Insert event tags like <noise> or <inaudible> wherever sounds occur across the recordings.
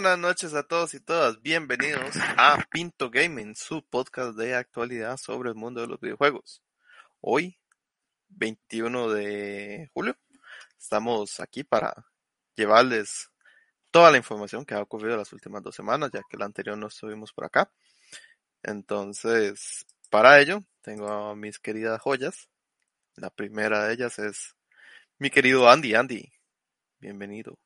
Buenas noches a todos y todas. Bienvenidos a Pinto Gaming, su podcast de actualidad sobre el mundo de los videojuegos. Hoy, 21 de julio, estamos aquí para llevarles toda la información que ha ocurrido las últimas dos semanas, ya que la anterior no estuvimos por acá. Entonces, para ello, tengo a mis queridas joyas. La primera de ellas es mi querido Andy. Andy, bienvenido.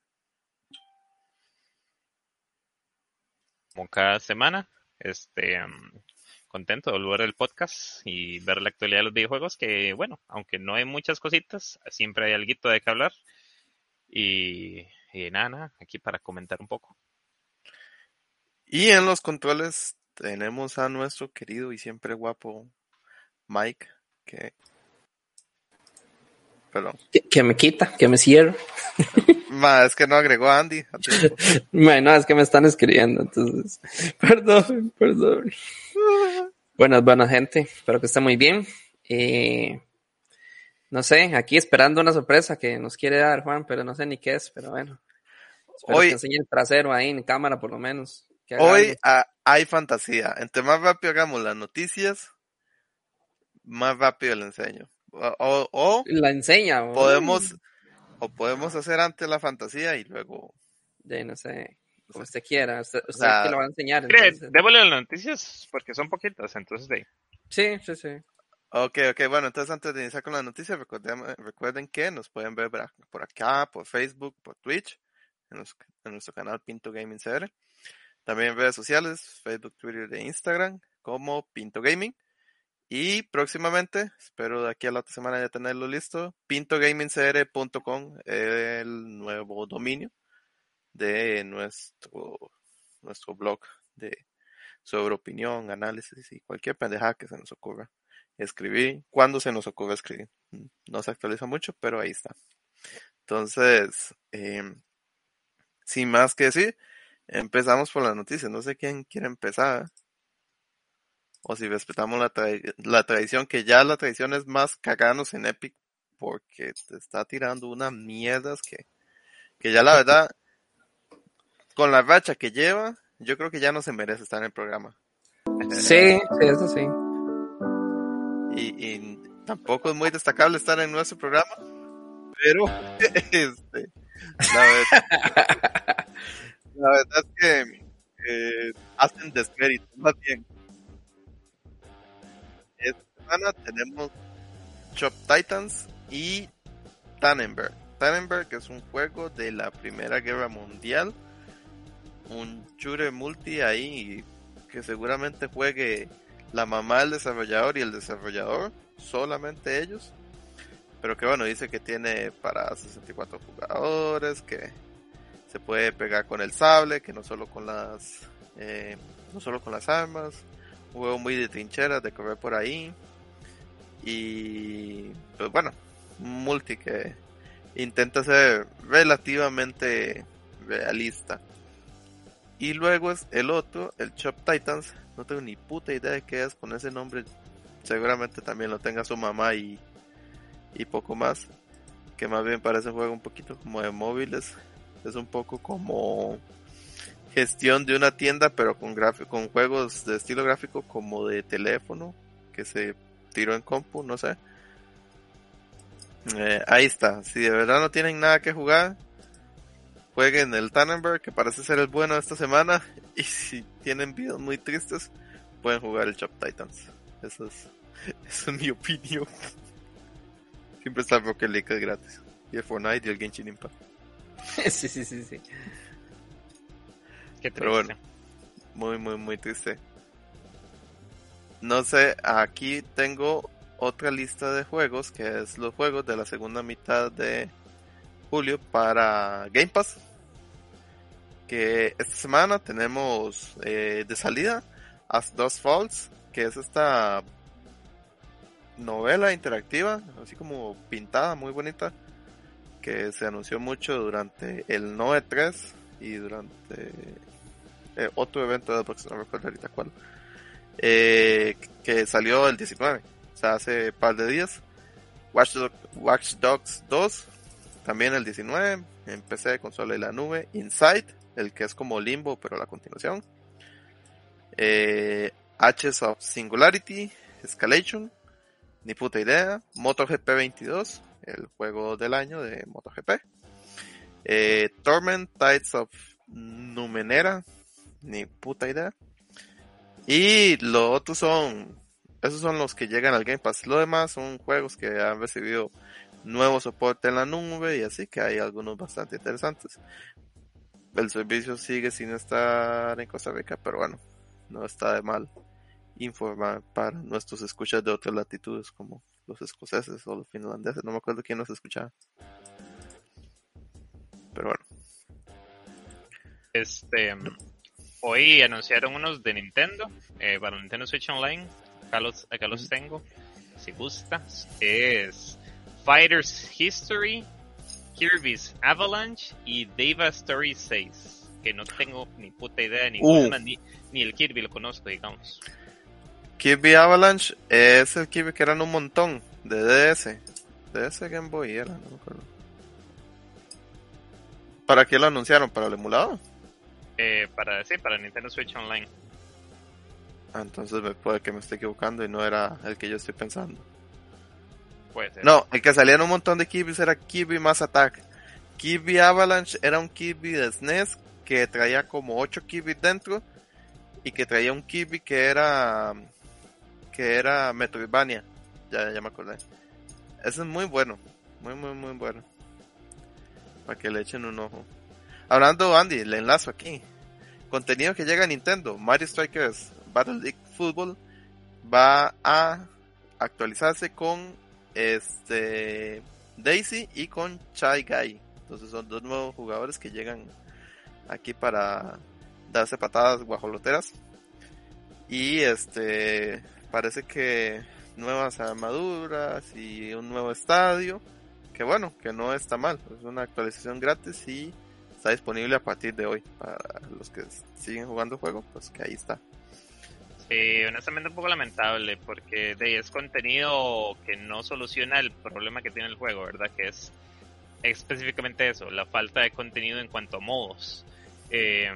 Como cada semana. Este, contento de volver al podcast y ver la actualidad de los videojuegos, que bueno, aunque no hay muchas cositas, siempre hay algo de que hablar. Y, y nada, nada, aquí para comentar un poco. Y en los controles tenemos a nuestro querido y siempre guapo Mike, que Perdón. Que, me quita, que me cierra. <laughs> es que no agregó a Andy. no, es que me están escribiendo, entonces. <laughs> Perdón, perdón. Buenas, buenas gente. Espero que esté muy bien. Eh, no sé, aquí esperando una sorpresa que nos quiere dar Juan, pero no sé ni qué es, pero bueno. Espero hoy, que enseñe el trasero ahí en cámara por lo menos. Hoy hay fantasía. Entre más rápido hagamos las noticias, más rápido le enseño. O, o la enseña. Podemos, o podemos hacer antes la fantasía y luego. De no sé, como usted quiera. Usted, que lo va a enseñar. Démosle las noticias porque son poquitas, entonces de. Sí, sí, sí. Ok, ok, bueno, entonces antes de iniciar con las noticias, recuerden, recuerden que nos pueden ver por acá, por Facebook, por Twitch, en, en nuestro canal Pinto Gaming CR. También en redes sociales, Facebook, Twitter e Instagram, como Pinto Gaming. Y próximamente, espero de aquí a la otra semana ya tenerlo listo, pintogamingcr.com, el nuevo dominio de nuestro, nuestro blog de sobre opinión, análisis y cualquier pendejada que se nos ocurra escribir, cuando se nos ocurra escribir. No se actualiza mucho, pero ahí está. Entonces, em, sin más que decir, empezamos por las noticias. No sé quién quiere empezar o si respetamos la, la tradición, que ya la tradición es más caganos en Epic porque te está tirando unas mierdas que, que ya la verdad, con la racha que lleva, yo creo que ya no se merece estar en el programa. Sí, sí, eso sí. Y, y tampoco es muy destacable estar en nuestro programa, pero <laughs> este, la, verdad, <laughs> la verdad es que eh, hacen desmérito, más bien semana tenemos Chop Titans y Tannenberg. Tannenberg es un juego de la Primera Guerra Mundial. Un chure multi ahí que seguramente juegue la mamá del desarrollador y el desarrollador, solamente ellos. Pero que bueno, dice que tiene para 64 jugadores, que se puede pegar con el sable, que no solo con las eh, no solo con las armas, un juego muy de trincheras, de correr por ahí. Y pues bueno, multi que intenta ser relativamente realista. Y luego es el otro, el Chop Titans. No tengo ni puta idea de qué es con ese nombre. Seguramente también lo tenga su mamá y, y poco más. Que más bien parece un juego un poquito como de móviles. Es un poco como gestión de una tienda, pero con, con juegos de estilo gráfico como de teléfono, que se tiró en compu, no sé. Eh, ahí está. Si de verdad no tienen nada que jugar, jueguen el Tannenberg, que parece ser el bueno de esta semana. <laughs> Y si tienen videos muy tristes, pueden jugar el Chop Titans. Eso es, <laughs> eso es mi opinión. <laughs> Siempre está Rocket League gratis. Y el Fortnite y el Genshin Impact. sí, sí, sí, sí. Pero bueno, muy, muy, muy triste. No sé, aquí tengo otra lista de juegos, que es los juegos de la segunda mitad de julio para Game Pass. Que esta semana tenemos eh, de salida As Dos Falls, que es esta novela interactiva, así como pintada, muy bonita, que se anunció mucho durante el 9-3 y durante eh, otro evento de Xbox, no recuerdo ahorita cuál, eh, que salió el 19, o sea, hace par de días. Watch, Dogs 2, también el 19, en PC, consola y la nube. Inside, el que es como Limbo, pero la continuación. Eh, of Singularity, Escalation, ni puta idea. MotoGP 22, el juego del año de MotoGP. Eh, Torment, Tides of Numenera, ni puta idea. Y los otros son, esos son los que llegan al Game Pass. Lo demás son juegos que han recibido nuevo soporte en la nube y así que hay algunos bastante interesantes. El servicio sigue sin estar en Costa Rica, pero bueno, no está de mal informar para nuestros escuchas de otras latitudes como los escoceses o los finlandeses. No me acuerdo quién nos escuchaba. Pero bueno. Este, hoy anunciaron unos de Nintendo eh, para Nintendo Switch Online. Acá los, acá los tengo. Si gusta. Es Fighters History, Kirby's Avalanche y Deva Story 6. Que no tengo ni puta idea ni, Uh. ni, ni el Kirby lo conozco, digamos. Kirby Avalanche es el Kirby que eran un montón de DS. DS Game Boy era, no me acuerdo. ¿Para qué lo anunciaron? ¿Para el emulador? Eh, para, sí, para Nintendo Switch Online. Ah, entonces me puede que me esté equivocando y no era el que yo estoy pensando. Puede ser. No, el que salía en un montón de Kirby's era Kirby Mass Attack. Kirby Avalanche era un Kirby de SNES que traía como 8 Kirby dentro y que traía un Kirby que era que era Metroidvania. Ya, ya me acordé. Ese es muy bueno, muy muy muy bueno. Para que le echen un ojo. Hablando Andy, le enlazo aquí. Contenido que llega a Nintendo, Mario Strikers Battle League Football va a actualizarse con este Daisy y con Chai Guy. Entonces son dos nuevos jugadores que llegan aquí para darse patadas guajoloteras. Y este parece que nuevas armaduras y un nuevo estadio. Que bueno, que no está mal. Es una actualización gratis y está disponible a partir de hoy. Para los que siguen jugando el juego, pues que ahí está. Sí, honestamente un poco lamentable porque de, es contenido que no soluciona el problema que tiene el juego, ¿verdad? Que es específicamente eso, la falta de contenido en cuanto a modos. Eh,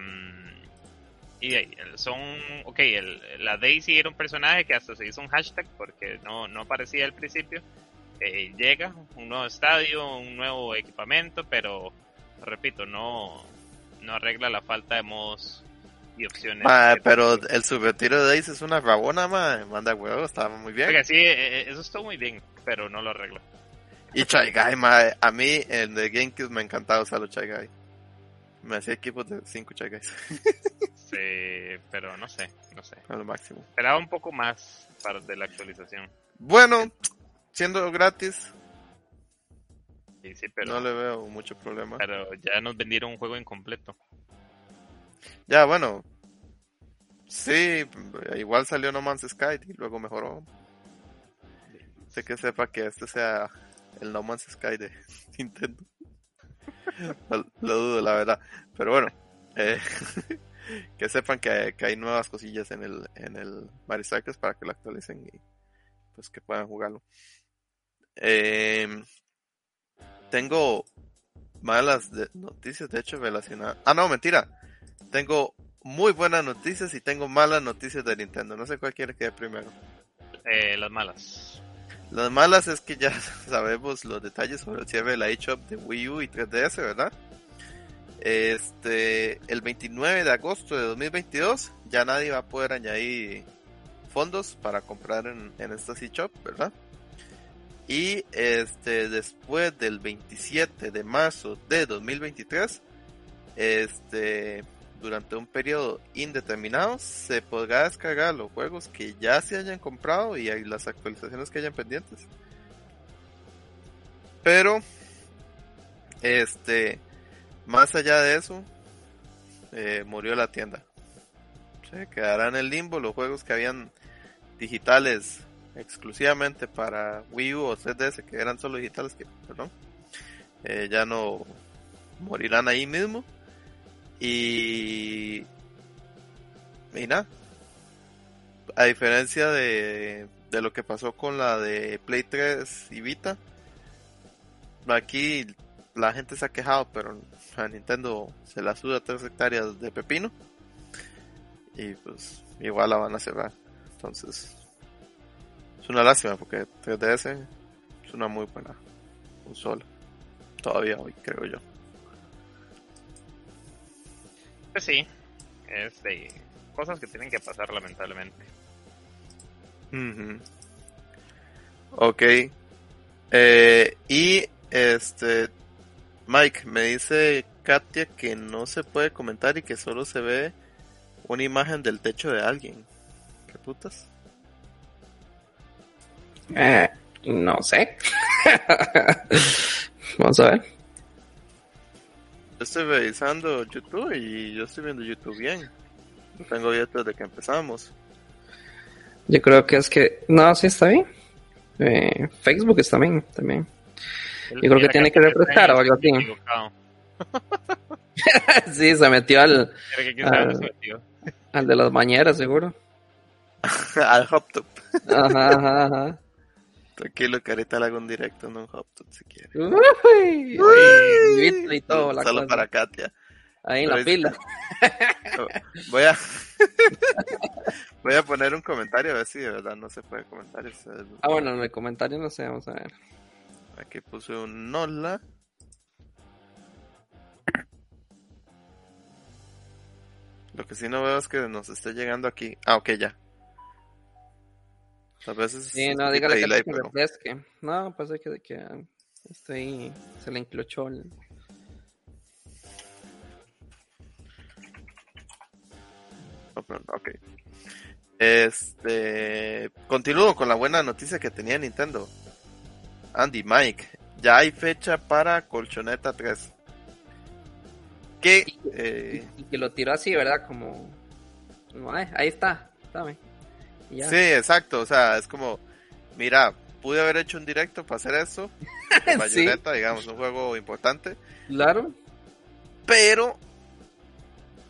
y son, ok, el, la Daisy era un personaje que hasta se hizo un hashtag porque no, no aparecía al principio. Eh, llega un nuevo estadio, un nuevo equipamiento, pero repito, no, no arregla la falta de modos y opciones. Ma, pero el subretiro de Daisy es una rabona, ma. Manda huevo, estaba muy bien. Oiga, sí, eh, eh, eso estuvo muy bien, pero no lo arregla. Y Chai Guy, ma, a mí en the GameCube me encantaba usar los Chai Guy. Me hacía equipos de 5 Chai Guys <laughs> Sí, pero no sé, no sé. a lo máximo. Esperaba un poco más para de la actualización. Bueno, siendo gratis, Sí, sí, pero, no le veo mucho problema. pero ya nos vendieron un juego incompleto. Ya, bueno. Sí, igual salió No Man's Sky y luego mejoró. Sé que sepa que este sea el No Man's Sky de <laughs> Nintendo. lo, lo dudo, la verdad. Pero bueno, eh, <laughs> que sepan que, que hay nuevas cosillas en el, en el Mario Strikers para que lo actualicen y pues que puedan jugarlo. Eh, tengo malas de- noticias, de hecho, relacionadas. Ah, no, mentira. Tengo muy buenas noticias y tengo malas noticias de Nintendo. No sé cuál quiere que primero. Eh, las malas. Las malas es que ya <laughs> sabemos los detalles sobre el cierre de la eShop de Wii U y 3DS, ¿verdad? Este, el 29 de agosto de 2022 ya nadie va a poder añadir fondos para comprar en, en esta eShop, ¿verdad? Y este, después del 27 de marzo de 2023, este, durante un periodo indeterminado se podrá descargar los juegos que ya se hayan comprado y las actualizaciones que hayan pendientes. Pero, este, más allá de eso, eh, murió la tienda. Se quedarán en el limbo los juegos que habían digitales exclusivamente para Wii U o 3DS, que eran solo digitales, que, perdón, eh, ya no morirán ahí mismo. Y, y nada, a diferencia de, de lo que pasó con la de Play 3 y Vita, aquí la gente se ha quejado, pero a Nintendo se la suda tres hectáreas de pepino. Y pues igual la van a cerrar. Entonces, es una lástima porque 3DS es una muy buena consola. Todavía hoy, creo yo. Pues sí, es de cosas que tienen que pasar lamentablemente. Ok. Eh, y este, Mike, me dice Katia que no se puede comentar y que solo se ve una imagen del techo de alguien. ¿Qué putas? Eh, no sé. <laughs> Vamos a ver. Yo estoy revisando YouTube y yo estoy viendo YouTube bien. Lo tengo abierto desde que empezamos. Yo creo que es que... No, sí está bien. Eh, Facebook está bien también. Yo creo que tiene que refrescar o algo así. <laughs> Sí, se metió al, Creo que quién sabe dónde se metió. al de las bañeras, seguro. <laughs> Al HopTop. Ajá, ajá, ajá. Tranquilo que ahorita le hago un directo en un HopTop si quiere. Uy, ahí, grito y todo, la Solo cosa. para Katia. Ahí en la pila. <laughs> Voy a <laughs> voy a poner un comentario a ver si de verdad no se puede comentar. Es- Ah, bueno, en el comentario no sé, vamos a ver. Aquí puse un hola. Lo que sí no veo es que nos esté llegando aquí. Ah, ok, ya. A veces Sí, no, dígale que, delay, que pero- refresque. No, pasa que, que ah, está ahí, se le enclochó el... ok. Este. Continúo con la buena noticia que tenía Nintendo. Andy, Mike. Ya hay fecha para Colchoneta 3. Que. eh, Y que lo tiró así, ¿verdad? Como... como, "Ay, ahí está, dame. Ya. Sí, exacto. O sea, es como, mira, pude haber hecho un directo para hacer <laughs> Sí. Bayonetta, digamos, un juego importante. Claro, Pero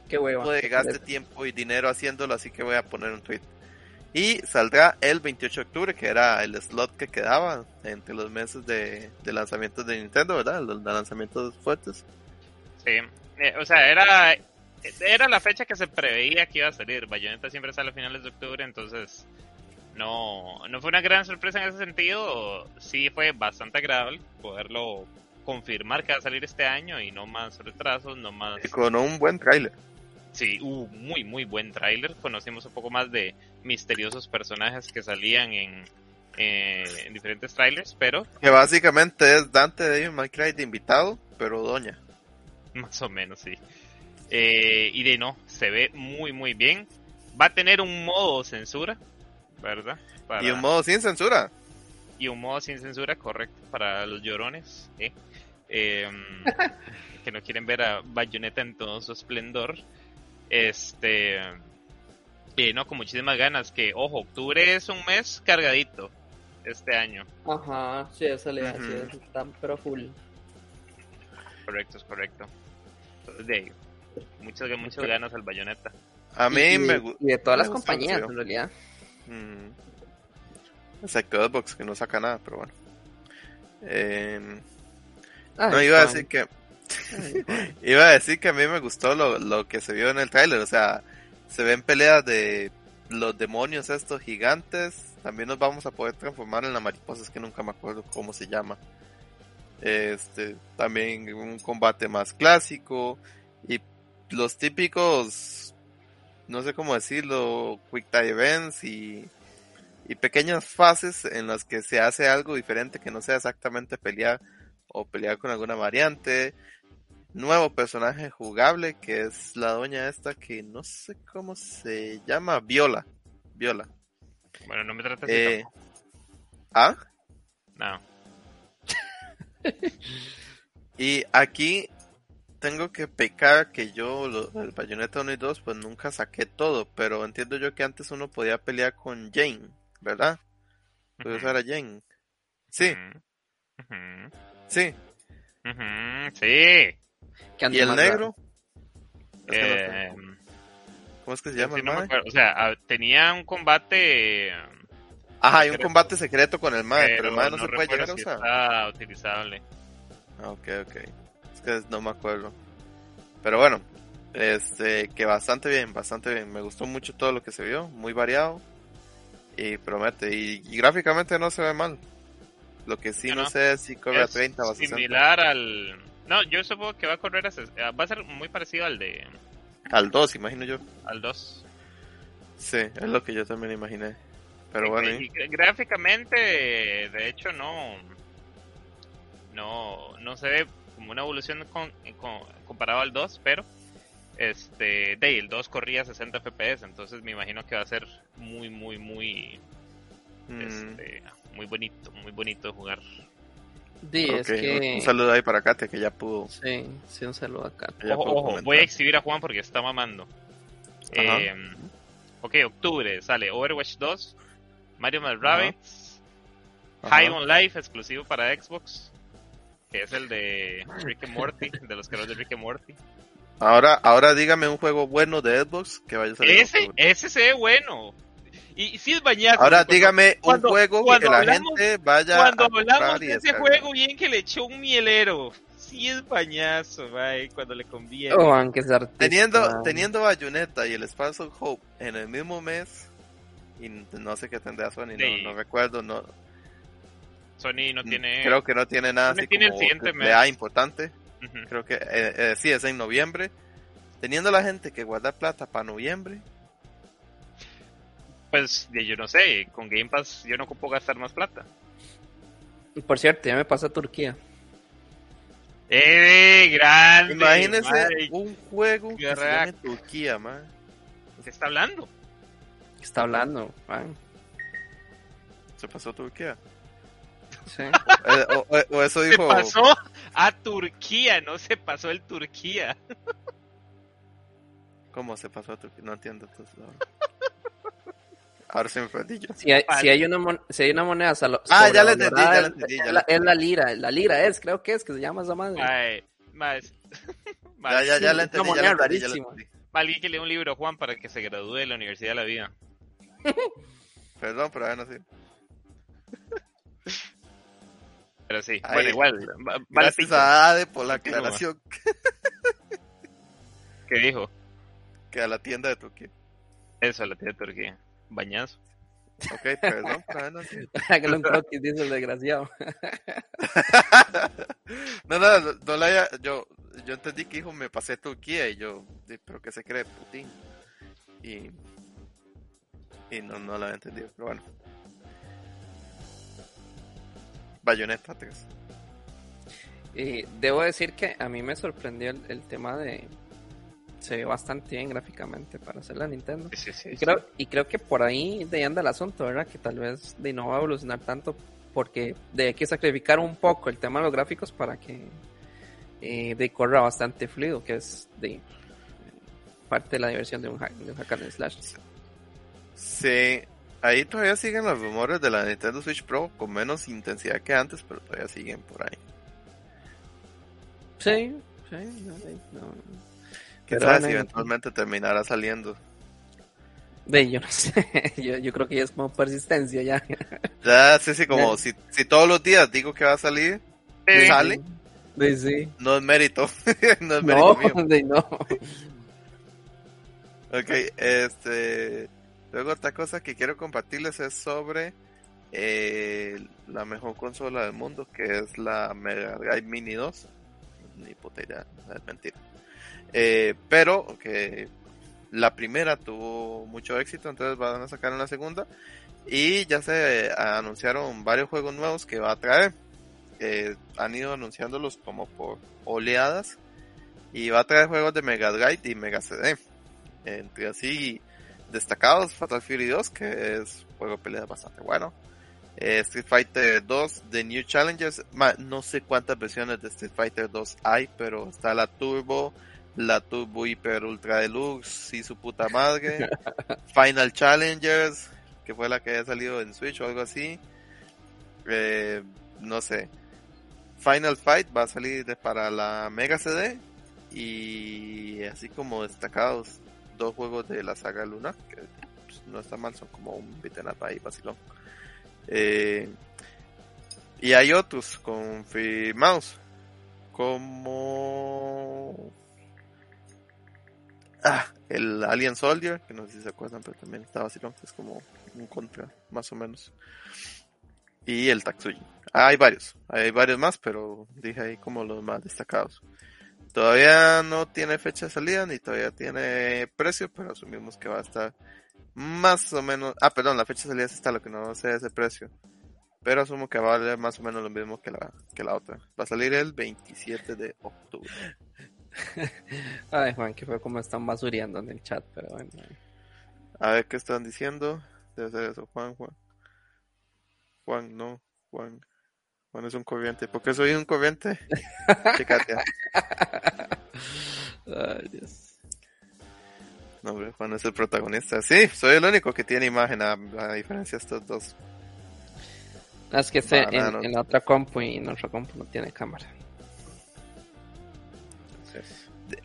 qué hueva. no gaste tiempo y dinero haciéndolo, así que voy a poner un tweet. Y saldrá el 28 de octubre, que era el slot que quedaba entre los meses de, de lanzamientos de Nintendo, ¿verdad? Los de lanzamientos fuertes. Sí. Eh, o sea, era, era la fecha que se preveía que iba a salir. Bayonetta siempre sale a finales de octubre, entonces no, no fue una gran sorpresa en ese sentido. Sí fue bastante agradable poderlo confirmar que va a salir este año y no más retrasos, no más... Y con un buen tráiler. Sí, hubo muy, muy buen tráiler. Conocimos un poco más de misteriosos personajes que salían en, eh, en diferentes trailers, pero Que básicamente es Dante de de invitado, pero doña. <laughs> Más o menos, sí. Eh, y de no, se ve muy, muy bien. Va a tener un modo censura, ¿verdad? Para- Y un modo sin censura. y un modo sin censura, correcto, para los llorones, ¿eh? Em, <laughs> que no quieren ver a Bayonetta en todo su esplendor. Este. Y no, con muchísimas ganas. Que, ojo, octubre es un mes cargadito este año. Ajá, sí, eso le Ujú. decía, está pero full. Correcto, es correcto. Entonces, de ahí, muchas, muchas Ok. ganas al Bayonetta. A mí y, me gusta. y de todas las compañías, en realidad. Mm. Excepto Xbox, que no saca nada, pero bueno. Eh, Ay, no, iba a decir que <laughs> iba a decir que a mí me gustó lo, lo que se vio en el tráiler, o sea, se ven peleas de los demonios estos gigantes, también nos vamos a poder transformar en la mariposa, es que nunca me acuerdo cómo se llama. Este, también un combate más clásico y los típicos no sé cómo decirlo, quick time events y y pequeñas fases en las que se hace algo diferente que no sea exactamente pelear o pelear con alguna variante. Nuevo personaje jugable que es la doña esta que no sé cómo se llama, Viola. Viola. Bueno, no me trates así Eh. ¿Ah? No. <laughs> Y aquí tengo que pecar que yo lo- el Bayonetta 1 y 2 pues nunca saqué todo, pero entiendo yo que antes uno podía pelear con Jane, ¿verdad? Podía usar a Jane. Sí, ujú, sí. ujú, Sí. Que ande ¿Y el negro? Es que no Eh. ¿Cómo es que se sí, llama el no. O sea, ah, tenía un combate. Ajá, hay un secreto. combate secreto con el mae, pero el mae no, no se puede llegar a si usar. está utilizable. Ok, ok. No me acuerdo. Pero bueno, este, que bastante bien, bastante bien. Me gustó mucho todo lo que se vio, muy variado. Y promete. Y, y gráficamente no se ve mal. Lo que sí No, sé es si corre a Es 30 o a 60. similar al... No, yo supongo que va a correr a... ses- eh, Va a ser muy parecido al de... Al 2, imagino yo. Al 2. Sí, es lo que yo también imaginé. Pero Y- bueno, gráficamente, de hecho, no, no, no se ve como una evolución con, con- comparado al 2, pero este, de ahí, el 2 corría a 60 FPS, entonces me imagino que va a ser muy, muy, muy, Mm, este, muy bonito, muy bonito de jugar. Sí, es ok, que... Un saludo ahí para Katia que ya pudo. Sí, sí, un saludo que ya Ojo, voy a exhibir a Juan porque está mamando. Eh, ok, octubre sale Overwatch 2, Mario. Rabbids, Ajá. High on Life exclusivo para Xbox, que es el de Rick and Morty, de los creadores de Rick and Morty. Ahora, ahora dígame un juego bueno de Xbox que vaya a salir. Ese, ese se ve bueno. Y, y sí es bañazo. Ahora cuando- dígame cuando- un juego cuando que la hablamos- gente vaya Cuando a hablamos de ese juego, bien que le echó un mielero. Sí es bañazo, mae, cuando le conviene. Oh, aunque es artista. Teniendo, teniendo Bayonetta y el Sparks of Hope en el mismo mes, y no sé qué tendrá Sony, Sí. no, no recuerdo, no, Sony no tiene... creo que no tiene nada Sony así tiene el como AAA mes. importante, creo que eh, eh, sí, es en noviembre, teniendo la gente que guardar plata para noviembre, Pues yo no sé, con Game Pass yo no ocupo gastar más plata. Por cierto, ya me pasé a Turquía. ¡Eh, grande! imagínese un juego que crack. Turquía, man. ¿Qué está hablando? ¿Qué está hablando? man? se pasó a Turquía, Sí. O, o- o eso Se dijo, pasó a Turquía, no se pasó el Turquía. ¿cómo se pasó a Turquía? No entiendo entonces ahora. Ahora se me perdí yo. Si hay, Vale. si hay una, mon- si hay una moneda salo- Ah, ya la entendí, ya la es- entendí, es la la- Es la lira, la lira es, creo que es, que se llama esa madre. <laughs> Ya, ya, ya la sí, entendí, una ya la moneda entendí, ya la rarísima. Alguien que lee un libro, Juan, para que se gradúe de la Universidad de la Vida. Perdón, pero ahora no Pero sí, Ahí. bueno, igual. va- Gracias a Ade por la aclaración ¿Qué dijo? que a la tienda de Turquía. Eso, la tía de Turquía. Bañazo. Ok, perdón, no. Hágale un croquis, dice el desgraciado. <laughs> No, no, no, no la haya- yo, yo entendí que dijo me pasé a Turquía y yo, pero ¿qué se cree Putin? Y, y no, no la había entendido, pero bueno. Bayonetta 3. Y debo decir que a mí me sorprendió el, el tema de... Se ve bastante bien gráficamente para hacer la Nintendo. Sí, sí, sí. Y creo, y creo que por ahí de ahí anda el asunto, ¿verdad? Que tal vez de no va a evolucionar tanto porque de hay que sacrificar un poco el tema de los gráficos para que eh, de corra bastante fluido, que es de parte de la diversión de un hack, de un hack and slash. Sí, ahí todavía siguen los rumores de la Nintendo Switch Pro con menos intensidad que antes, pero todavía siguen por ahí. Sí, sí, no, no, no. Quién Pero sabe si eventualmente terminará saliendo. de, yo no <laughs> sé, yo, yo creo que ya es como persistencia ya. Ya, sí, sí, como si, si todos los días digo que va a salir, Sí. sale, De sí. no es mérito, <laughs> no es mérito No, mío. <laughs> de no. Ok, este. Luego otra cosa que quiero compartirles es sobre eh, la mejor consola del mundo, que es la Mega Drive Mini 2. Ni puta idea, es mentira. Eh, pero que la primera tuvo mucho éxito, entonces van a sacar una segunda. Y ya se anunciaron varios juegos nuevos que va a traer. Eh, han ido anunciándolos como por oleadas. Y va a traer juegos de Mega Drive y Mega CD entre así destacados Fatal Fury 2 que es un juego de pelea bastante bueno. Eh, Street Fighter 2 The New Challengers ma, no sé cuántas versiones de Street Fighter 2 hay pero está la Turbo la Turbo Hyper Ultra Deluxe y su puta madre. <laughs> Final Challengers que fue la que haya salido en Switch o algo así. Eh, no sé. Final Fight va a salir de- para la Mega CD y así como destacados dos juegos de la saga Luna, que pues, no está mal, son como un beat'em up ahí, vacilón. Eh, y hay otros confirmados. como ah, el Alien Soldier, que no sé si se acuerdan, pero también está vacilón, es como un contra, más o menos. Y el Tatsuji. Ah, hay varios, hay varios más, pero dije ahí como los más destacados. Todavía no tiene fecha de salida ni todavía tiene precio, pero asumimos que va a estar más o menos. Ah, perdón, la fecha de salida está, lo que no sé es el precio. Pero asumo que va a valer más o menos lo mismo que la, que la otra. Va a salir el 27 de octubre. <laughs> Ay, Juan, que fue como están basureando en el chat, pero bueno. A ver qué están diciendo. Debe ser eso, Juan, Juan. Juan, no, Juan. Juan es un corriente. ¿Por qué soy un corriente? Checate. Ay, Dios. No, hombre, Juan es el protagonista. Sí, soy el único que tiene imagen, a, a diferencia de estos dos. Es que este, en, en la otra compu y en otra compu no tiene cámara.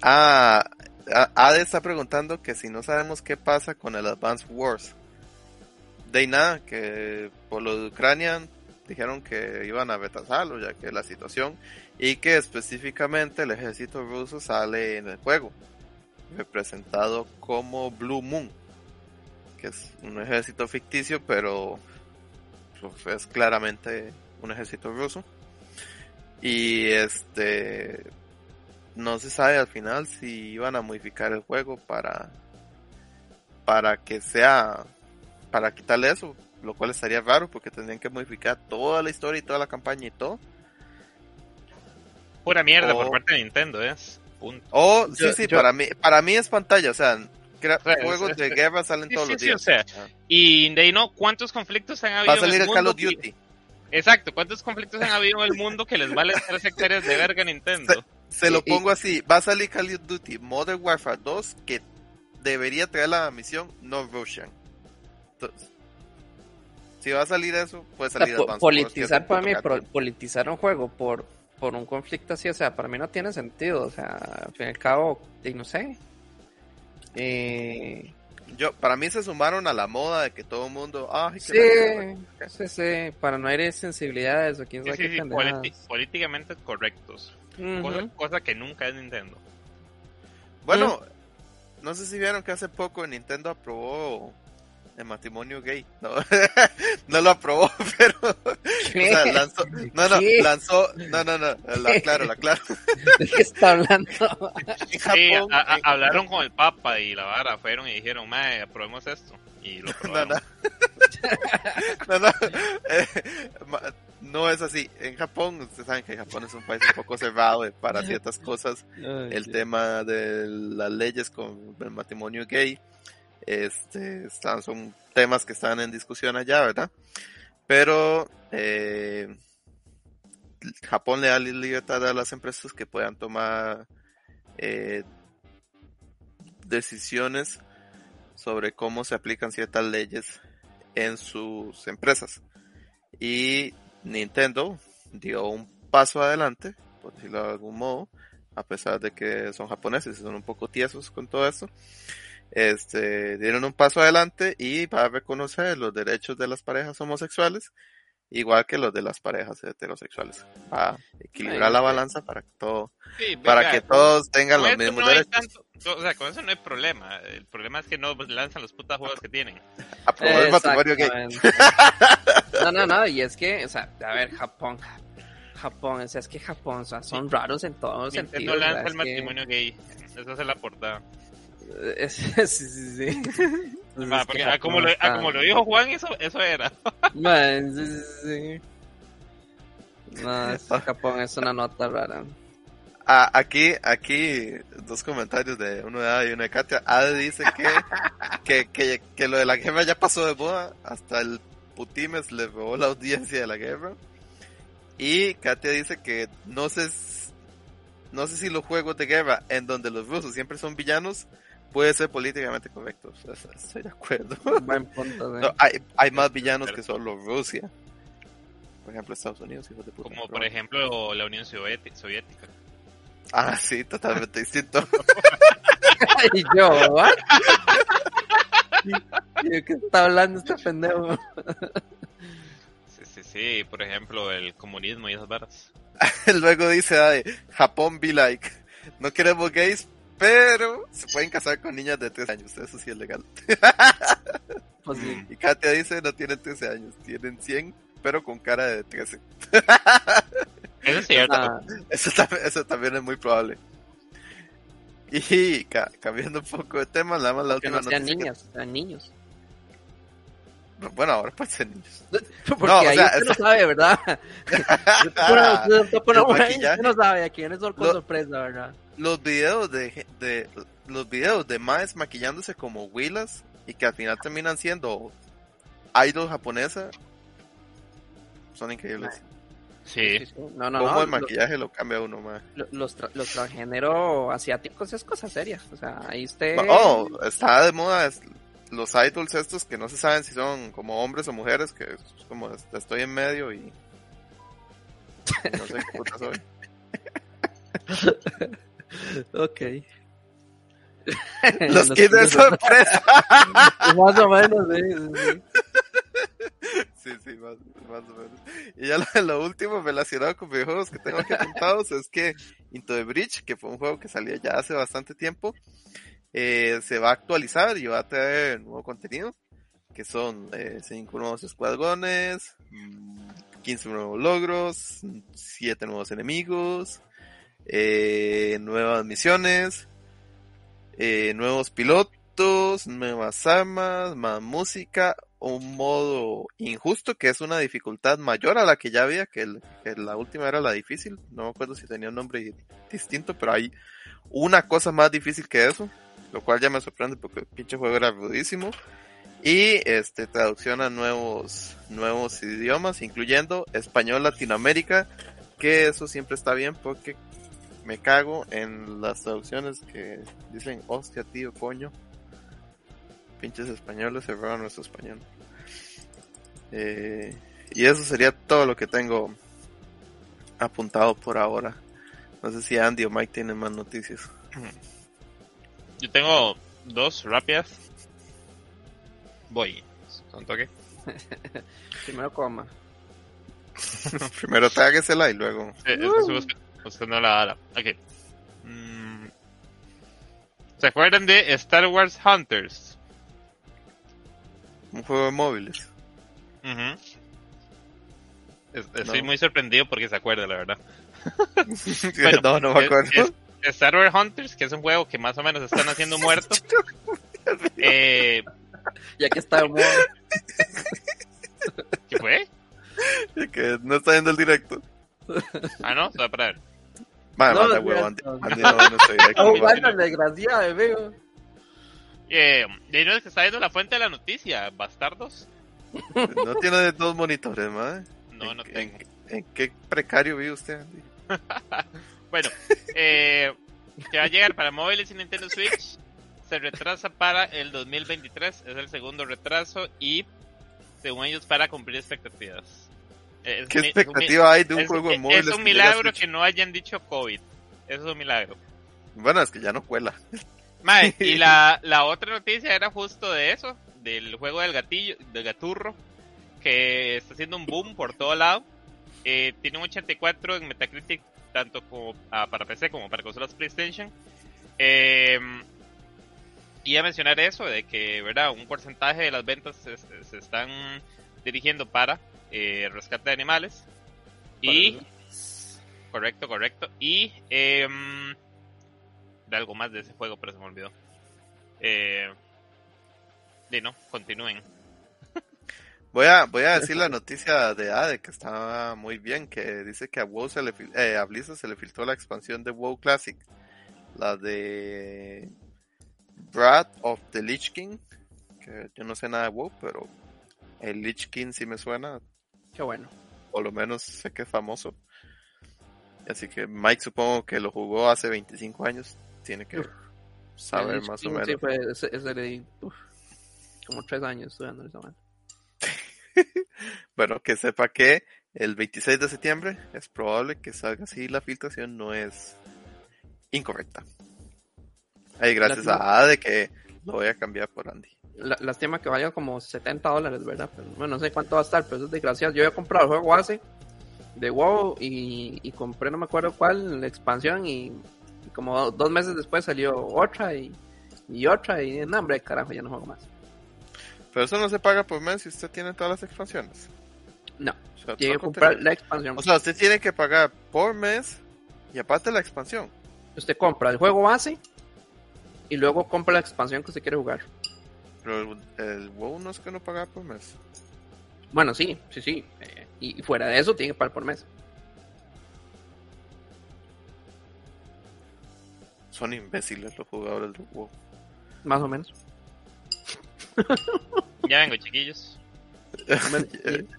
Ah, A- Ade está preguntando que si no sabemos qué pasa con el Advance Wars. De nada, que por lo de Ucrania dijeron que iban a retrasarlo, ya que la situación, y que específicamente el ejército ruso sale en el juego, representado como Blue Moon, que es un ejército ficticio, pero pues, es claramente un ejército ruso. Y este no se sabe al final si iban a modificar el juego para para que sea para quitarle eso, lo cual estaría raro porque tendrían que modificar toda la historia y toda la campaña y todo. Pura mierda por parte de Nintendo, es. Punto. O sí, Yo- sí, yo- para mí para mí es pantalla, o sea, juegos es- de guerra salen sí, todos sí, los sí, días. o sea. Y de ahí no, ¿cuántos conflictos han habido Va a salir en el el Call of que- Duty. Exacto, ¿cuántos conflictos han habido en el mundo que les vale tres hectáreas de verga a Nintendo? Se lo Y- pongo así, va a salir Call of Duty Modern Warfare 2 que debería traer la misión No Russian. Entonces, si va a salir eso, puede O sea, salir po- Advance Wars, que es politizar para mí, pro- politizar un juego por, por un conflicto así, o sea, para mí no tiene sentido, o sea, al fin y al cabo, y no sé. Eh, Yo, para mí se sumaron a la moda de que todo el mundo, ay, sí, sí, sí, para no herir sensibilidades o quién sabe sí, qué sí, pendejadas. politi- políticamente correctos. Cosa que nunca es Nintendo. Bueno, no sé si vieron que hace poco Nintendo aprobó el matrimonio gay. No, <laughs> no lo aprobó, <laughs> pero o sea, lanzó, no, no, ¿Qué? lanzó, no, no, no, la aclaro, la aclaro. <laughs> ¿De qué está hablando? En Sí, Japón, a- a- en- hablaron con el Papa y la vara, fueron y dijeron, mae, aprobemos esto. Y lo No, aprobaron. no. No, no, eh, no es así. En Japón, ustedes saben que Japón es un país un poco cerrado eh, para ciertas cosas. El tema de las leyes con el matrimonio gay, este, están, son temas que están en discusión allá, ¿verdad? Pero eh, Japón le da li- libertad a las empresas que puedan tomar eh, decisiones sobre cómo se aplican ciertas leyes en sus empresas. Y Nintendo dio un paso adelante, por decirlo de algún modo, a pesar de que son japoneses y son un poco tiesos con todo esto. Este, dieron un paso adelante y va a reconocer los derechos de las parejas homosexuales, igual que los de las parejas heterosexuales. Va a equilibrar Ay, la balanza para que todo, Sí, para venga, que todos tengan los mismos no derechos. tanto- o sea, con eso no hay problema. El problema es que no lanzan los putas juegos que tienen. Aprobar el matrimonio gay. No, no, no, y es que, o sea, a ver, Japón, Japón, o sea, es que Japón, o sea, son raros en todos sentidos. lanza ¿verdad? el Es que- matrimonio gay. Esa es la portada. <laughs> sí, sí, sí. Entonces, <laughs> que porque, ah, como, lo, ah, está- como lo dijo Juan, eso, eso era. <laughs> Man, sí, sí, sí. No, es que Japón es una nota rara. Ah, aquí, aquí, dos comentarios de uno de Ada y uno de Katia. Ada dice que, que, que, que lo de la guerra ya pasó de moda. Hasta el Putimes le robó la audiencia de la guerra. Y Katia dice que no sé, no sé si los juegos de guerra en donde los rusos siempre son villanos puede ser políticamente correctos. O sea, <laughs> Estoy de acuerdo. Buen punto, sí. No, hay, hay más villanos que solo Rusia. Por ejemplo, Estados Unidos, hijos de puta. Como por ejemplo la Unión Soviética. Ah, sí, totalmente distinto. <laughs> <laughs> Y yo, ¿what? ¿De qué está hablando este pendejo? Sí, sí, sí. Por ejemplo, el comunismo y esas varas. Luego dice Ade, Japón be like. No queremos gays, pero se pueden casar con niñas de 13 años. Eso sí es legal. <laughs> Pues sí. Y Katia dice, no tienen 13 años, tienen 100, pero con cara de 13. <laughs> Eso es cierto. Ah, Eso, eso también es muy probable. Y ca- cambiando un poco de tema, nada más la última no sean noticia que- niñas, sean niños. Bueno, ahora pueden ser niños. <laughs> Porque No, o ahí sea, usted no sabe, ¿verdad? Usted no sabe a quién es con sorpresa, ¿verdad? Los videos de, de los videos de Maes maquillándose como Willas y que al final terminan siendo idol japonesa son increíbles. Sí. Sí, sí. No, no, Cómo no. el maquillaje lo cambia uno más. lo- Los, tra- los transgénero asiáticos es cosa seria. O sea, ahí usted. Oh, está de moda los idols estos que no se saben si son como hombres o mujeres, que es como est- estoy en medio y no sé qué puta soy. <laughs> Ok. Los kits de sorpresa. Más o menos, sí, sí, sí. Sí, más, más o menos. Y ya lo, lo último relacionado con videojuegos que tengo aquí apuntados es que Into the Bridge, que fue un juego que salía ya hace bastante tiempo, eh, se va a actualizar y va a traer nuevo contenido, que son eh, 5 nuevos escuadrones, mm, 15 nuevos logros, 7 nuevos enemigos, eh, nuevas misiones, eh, nuevos pilotos, nuevas armas, más música, un modo injusto que es una dificultad mayor a la que ya había, que, la última era la difícil, no me acuerdo si tenía un nombre distinto, pero hay una cosa más difícil que eso, lo cual ya me sorprende porque el pinche juego era rudísimo. Y este traducción a nuevos, nuevos idiomas, incluyendo español Latinoamérica, que eso siempre está bien porque me cago en las traducciones que dicen hostia tío coño. Pinches españoles se roban nuestro español. Eh, y eso sería todo lo que tengo apuntado por ahora. No sé si Andy o Mike tienen más noticias. Yo tengo dos rápidas. Voy. ¿Un toque? <laughs> Primero coma. <laughs> Primero tráguesela y luego. Eh, es que busca- buscando la hora. Ok. Mm. ¿Se acuerdan de Star Wars Hunters? Un juego de móviles. Ujú. Es- Estoy No. muy sorprendido porque se acuerda, la verdad. <laughs> Bueno, no, no me acuerdo. es- Star Wars Hunters, que es un juego que más o menos están haciendo <laughs> muerto. Eh, Ya que está moda. ¿Qué fue? que no está viendo el directo. Ah, no, se va a parar. Madre, No, manda no, no, Andy. no. No. Oh, bueno, desgraciada, veo. Eh, y no es que está viendo la fuente de la noticia, bastardos. <laughs> No tiene dos monitores, madre. No, no ¿En- tengo. ¿En, en qué precario vive usted, Andy? <laughs> Bueno, eh, que va a llegar para móviles y Nintendo Switch. Se retrasa para el 2023. Es el segundo retraso y, según ellos, para cumplir expectativas. Es ¿Qué expectativa hay de un es, juego de es móviles? un milagro que no hayan dicho COVID. Eso es un milagro. Bueno, es que ya no cuela. <laughs> Y la, la otra noticia era justo de eso, del juego del gatillo, del gaturro, que está haciendo un boom por todo lado. Eh, tiene un 84 en Metacritic, tanto como ah, para PC como para consolas PlayStation. Eh, y a mencionar eso, de que, ¿verdad? Un porcentaje de las ventas se- se están dirigiendo para eh, rescate de animales. Y... Correcto, correcto. Y... em, de algo más de ese juego, pero se me olvidó. Eh, de no, continúen. <laughs> Voy a, voy a decir la noticia de Ade, que está muy bien, que dice que a WoW se le, eh, a Blizzard se le filtró la expansión de WoW Classic. La de Brad of the Lich King, que yo no sé nada de WoW, pero el Lich King sí me suena, Qué bueno. o lo menos sé que es famoso. Así que Mike supongo que lo jugó hace 25 años, tiene que saber El más o menos. Sí, fue, ese, ese de, uf, como tres años estudiando esa madre. <laughs> Bueno, que sepa que el 26 de septiembre es probable que salga así la filtración no es incorrecta. Ahí gracias a Ade que lo voy a cambiar por Andy. La, lástima que valga como 70 dólares, ¿verdad? Pero, bueno, no sé cuánto va a estar, pero eso es desgraciado. Yo había comprado el juego hace de WoW y, y compré no me acuerdo cuál la expansión y, y como dos meses después salió otra y, y otra y no hombre carajo ya no juego más. Pero eso no se paga por mes si usted tiene todas las expansiones. No, O sea, tiene que comprar contenido. la expansión. O sea, usted tiene que pagar por mes y aparte la expansión. usted compra el juego base y luego compra la expansión que usted quiere jugar. Pero el, el WoW no es que no paga por mes. Bueno, sí, sí, sí. eh, y y fuera de eso tiene que pagar por mes. Son imbéciles los jugadores de WoW. Más o menos. <laughs> Ya vengo, chiquillos. <laughs>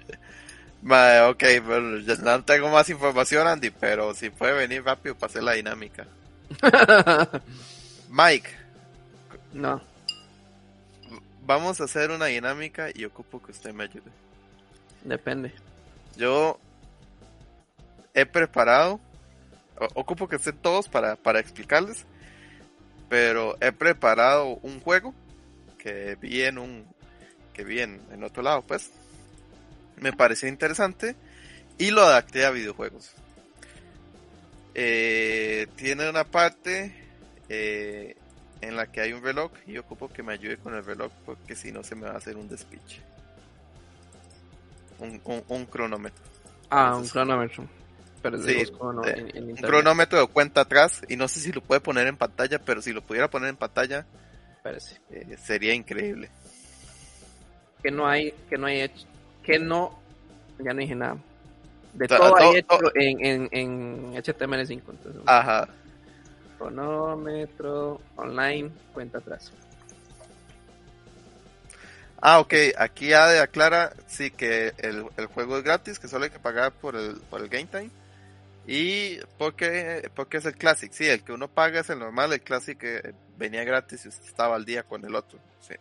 Mae, ok, bueno, ya no tengo más información, Andy, pero si puede venir rápido para hacer la dinámica. <laughs> Mike, no. Vamos a hacer una dinámica y ocupo que usted me ayude. Depende. Yo he preparado, ocupo que estén todos para, para explicarles, pero he preparado un juego que vi en un, que vi en, en otro lado, pues. Me pareció interesante y lo adapté a videojuegos. Eh, tiene una parte eh, en la que hay un reloj y yo ocupo que me ayude con el reloj porque si no se me va a hacer un despiche. Un, un, un cronómetro. Ah, un cronómetro. Pero sí, eh, en, en un cronómetro de cuenta atrás y no sé si lo puede poner en pantalla, pero si lo pudiera poner en pantalla eh, sería increíble. Que no hay, que no hay hecho, que no, ya no dije nada. De todo to- hay hecho en, en, en HTML5. Entonces, Ajá. Cronómetro online, cuenta atrás. Ah, ok, aquí ya de aclara, sí que el, el juego es gratis, que solo hay que pagar por el, por el Game Time. Y porque, porque es el Classic, sí, el que uno paga es el normal, el Classic eh, venía gratis y usted estaba al día con el otro. Sí.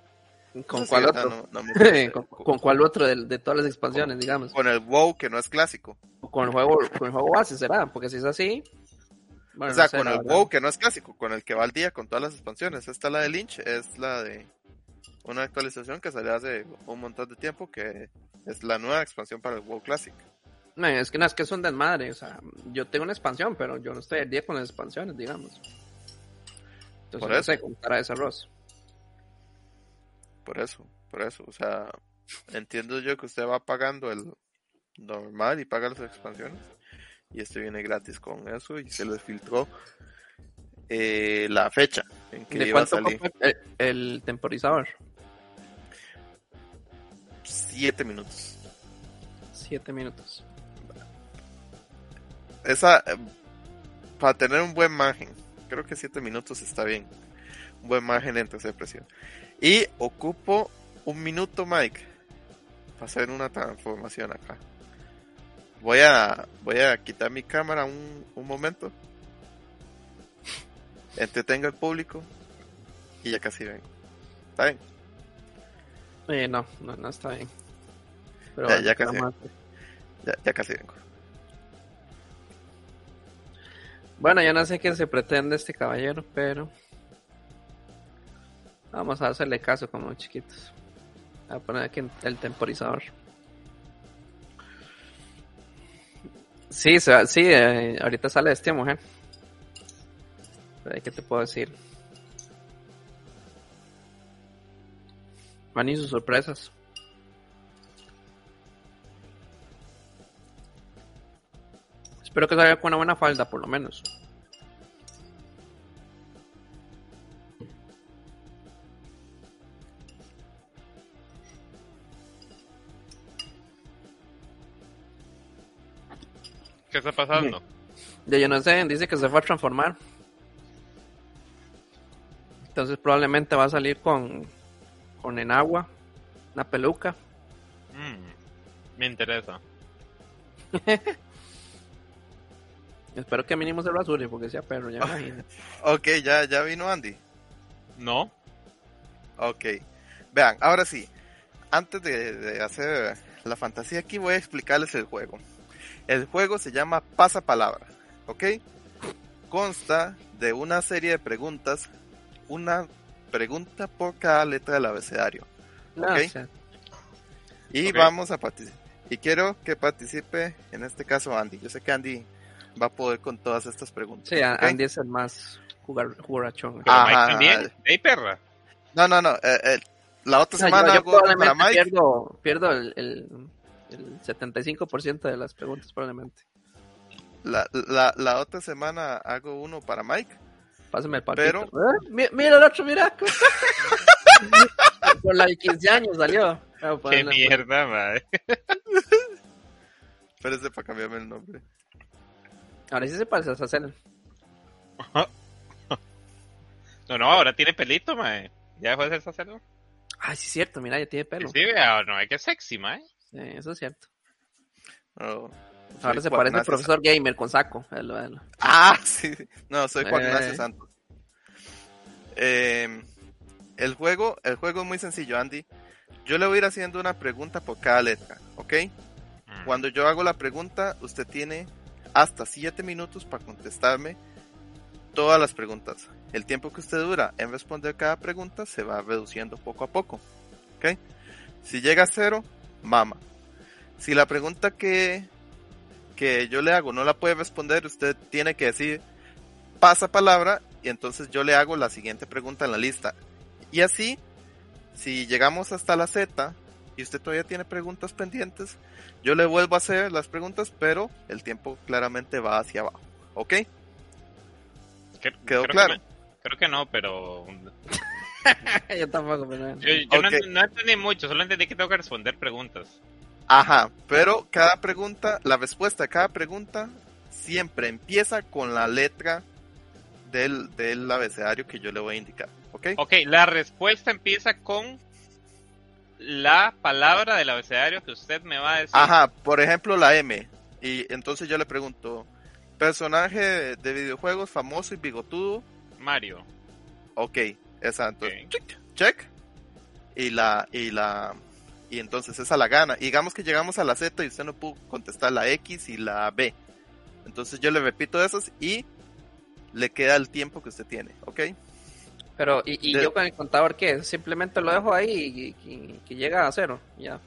¿Con sí, cuál otro? No- no me <laughs> parece. ¿Con, con cuál otro de, de todas las expansiones, digamos? Con el WoW, que no es clásico. Con el juego, con el juego base será, porque si es así. Bueno, o sea, no sé, con el verdad. WoW, que no es clásico, con el que va al día con todas las expansiones. Esta la de Lynch, es la de una actualización que salió hace un montón de tiempo, que es la nueva expansión para el WoW Classic. No, es que no, es que es un desmadre. O sea, yo tengo una expansión, pero yo no estoy al día con las expansiones, digamos. Entonces, Por no eso. sé a ese arroz. Por eso, por eso. O sea, entiendo yo que usted va pagando el normal y paga las expansiones. Y este viene gratis con eso y se le filtró eh, la fecha en que ¿De iba a salir. el, el temporizador? Siete minutos. Siete minutos. Esa, eh, para tener un buen margen, creo que 7 minutos está bien. Un buen margen entre esa presión. Y ocupo un minuto, Mike, para hacer una transformación acá. Voy a, voy a quitar mi cámara un, un momento. Entretenga al público. Y ya casi vengo. ¿Está bien? Eh, no, no, no está bien. Pero Ya- bueno, ya ¿qué casi. hacer? Ya, ya casi vengo. Bueno, yo no sé qué se pretende este caballero, pero vamos a hacerle caso como chiquitos. A poner aquí el temporizador. Sí, sí, eh, ahorita sale este mujer. ¿Qué te puedo decir? Van y sus sorpresas. Espero que salga con una buena falda, por lo menos. ¿Qué está pasando? Ya yo no sé, dice que se fue a transformar. Entonces probablemente va a salir con, con enagua, una peluca. Mm, me interesa. <laughs> Espero que mínimo se rasure porque sea perro, ya <laughs> imagino. Ok, ya, ya vino Andy. ¿No? Ok. Vean, ahora sí. Antes de, de hacer la fantasía aquí voy a explicarles el juego. El juego se llama Pasapalabra. ¿Ok? Consta de una serie de preguntas. Una pregunta por cada letra del abecedario. No, Ok. o sea, Y vamos a participar. Y quiero que participe, en este caso, Andy. Yo sé que Andy va a poder con todas estas preguntas. Sí. Andy es el más jugar, jugarachón. Pero Ajá, Mike también. Ey, perra. No, no, no. eh, eh, la otra O sea, semana yo, yo hago para Mike. pierdo, pierdo el, el, el 75% de las preguntas, probablemente. La, la, la otra semana hago uno para Mike. Pásame el paquete. Pero- ¿Eh? Mi- Mira el otro, mira. Por la de 15 años salió. Voy a Qué ponerle- mierda, mae. Espérese para cambiarme el nombre. Ahora sí se parece a Sacel. No, no, ahora tiene pelito, mae. Ya dejó de ser sacerdote. Ay, sí es cierto, mira, ya tiene pelo. Sí, vea, no, es que es sexy, mae. Sí, eso es cierto. No, Ahora soy se Juan parece al profesor gamer con saco. Velo, velo. Santos. Ah, <laughs> sí. No, soy Juan Eh. Ignacio Santos. Eh, el juego, el juego es muy sencillo, Andy. Yo le voy a ir haciendo una pregunta por cada letra, ¿ok? Mm. Cuando yo hago la pregunta, usted tiene hasta 7 minutos para contestarme todas las preguntas. El tiempo que usted dura en responder cada pregunta se va reduciendo poco a poco. ¿Ok? Si llega a cero, mama. Si la pregunta que, que yo le hago no la puede responder, usted tiene que decir pasa palabra y entonces yo le hago la siguiente pregunta en la lista. Y así, si llegamos hasta la Z y usted todavía tiene preguntas pendientes, yo le vuelvo a hacer las preguntas, pero el tiempo claramente va hacia abajo. ¿Ok? ¿Quedó creo que claro? creo que no, pero. <laughs> Yo tampoco, pero... Yo, yo Ok. no, no entendí mucho, solo entendí que tengo que responder preguntas. Ajá, pero cada pregunta, la respuesta a cada pregunta siempre empieza con la letra del, del abecedario que yo le voy a indicar. ¿Ok? Ok, la respuesta empieza con la palabra del abecedario que usted me va a decir. Ajá, por ejemplo la M. Y entonces yo le pregunto, personaje de videojuegos famoso y bigotudo. Mario. Ok, esa, entonces, check, check. Y la, y la, y entonces esa la gana. Y digamos que llegamos a la Z y usted no pudo contestar la X y la B. Entonces yo le repito esas y le queda el tiempo que usted tiene, ¿ok? Pero, ¿y, y De- yo con el contador qué? Simplemente lo dejo ahí y, y- que llega a cero. Ya.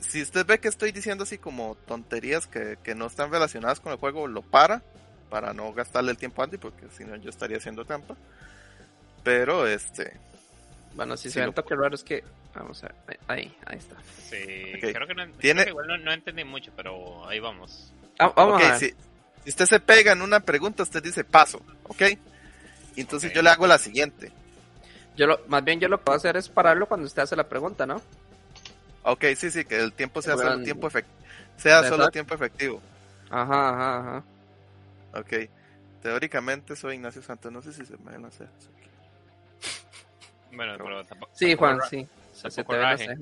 Si usted ve que estoy diciendo así como tonterías que, que no están relacionadas con el juego, lo para, para no gastarle el tiempo a Andy, porque si no yo estaría haciendo trampa. Pero este, Bueno, si Sí, se ven lo- toques raros que... Vamos a ver. Ahí, ahí está. Sí, creo que no, Tiene- creo que igual no, no entendí mucho, pero ahí vamos. Ah, vamos a ver. si, si usted se pega en una pregunta, usted dice paso, ¿ok? Y entonces yo le hago la siguiente. Yo lo, más bien yo lo que voy a hacer es pararlo cuando usted hace la pregunta, ¿no? Ok, sí, sí, que el tiempo sea solo Bueno, tiempo efectivo. Sea solo tiempo efectivo. Ajá, ajá, ajá. Ok. Teóricamente soy Ignacio Santos, no sé si se me van a hacer. Bueno, Pero- pero tampoco. Sí, Juan, sí. Se, te ve la.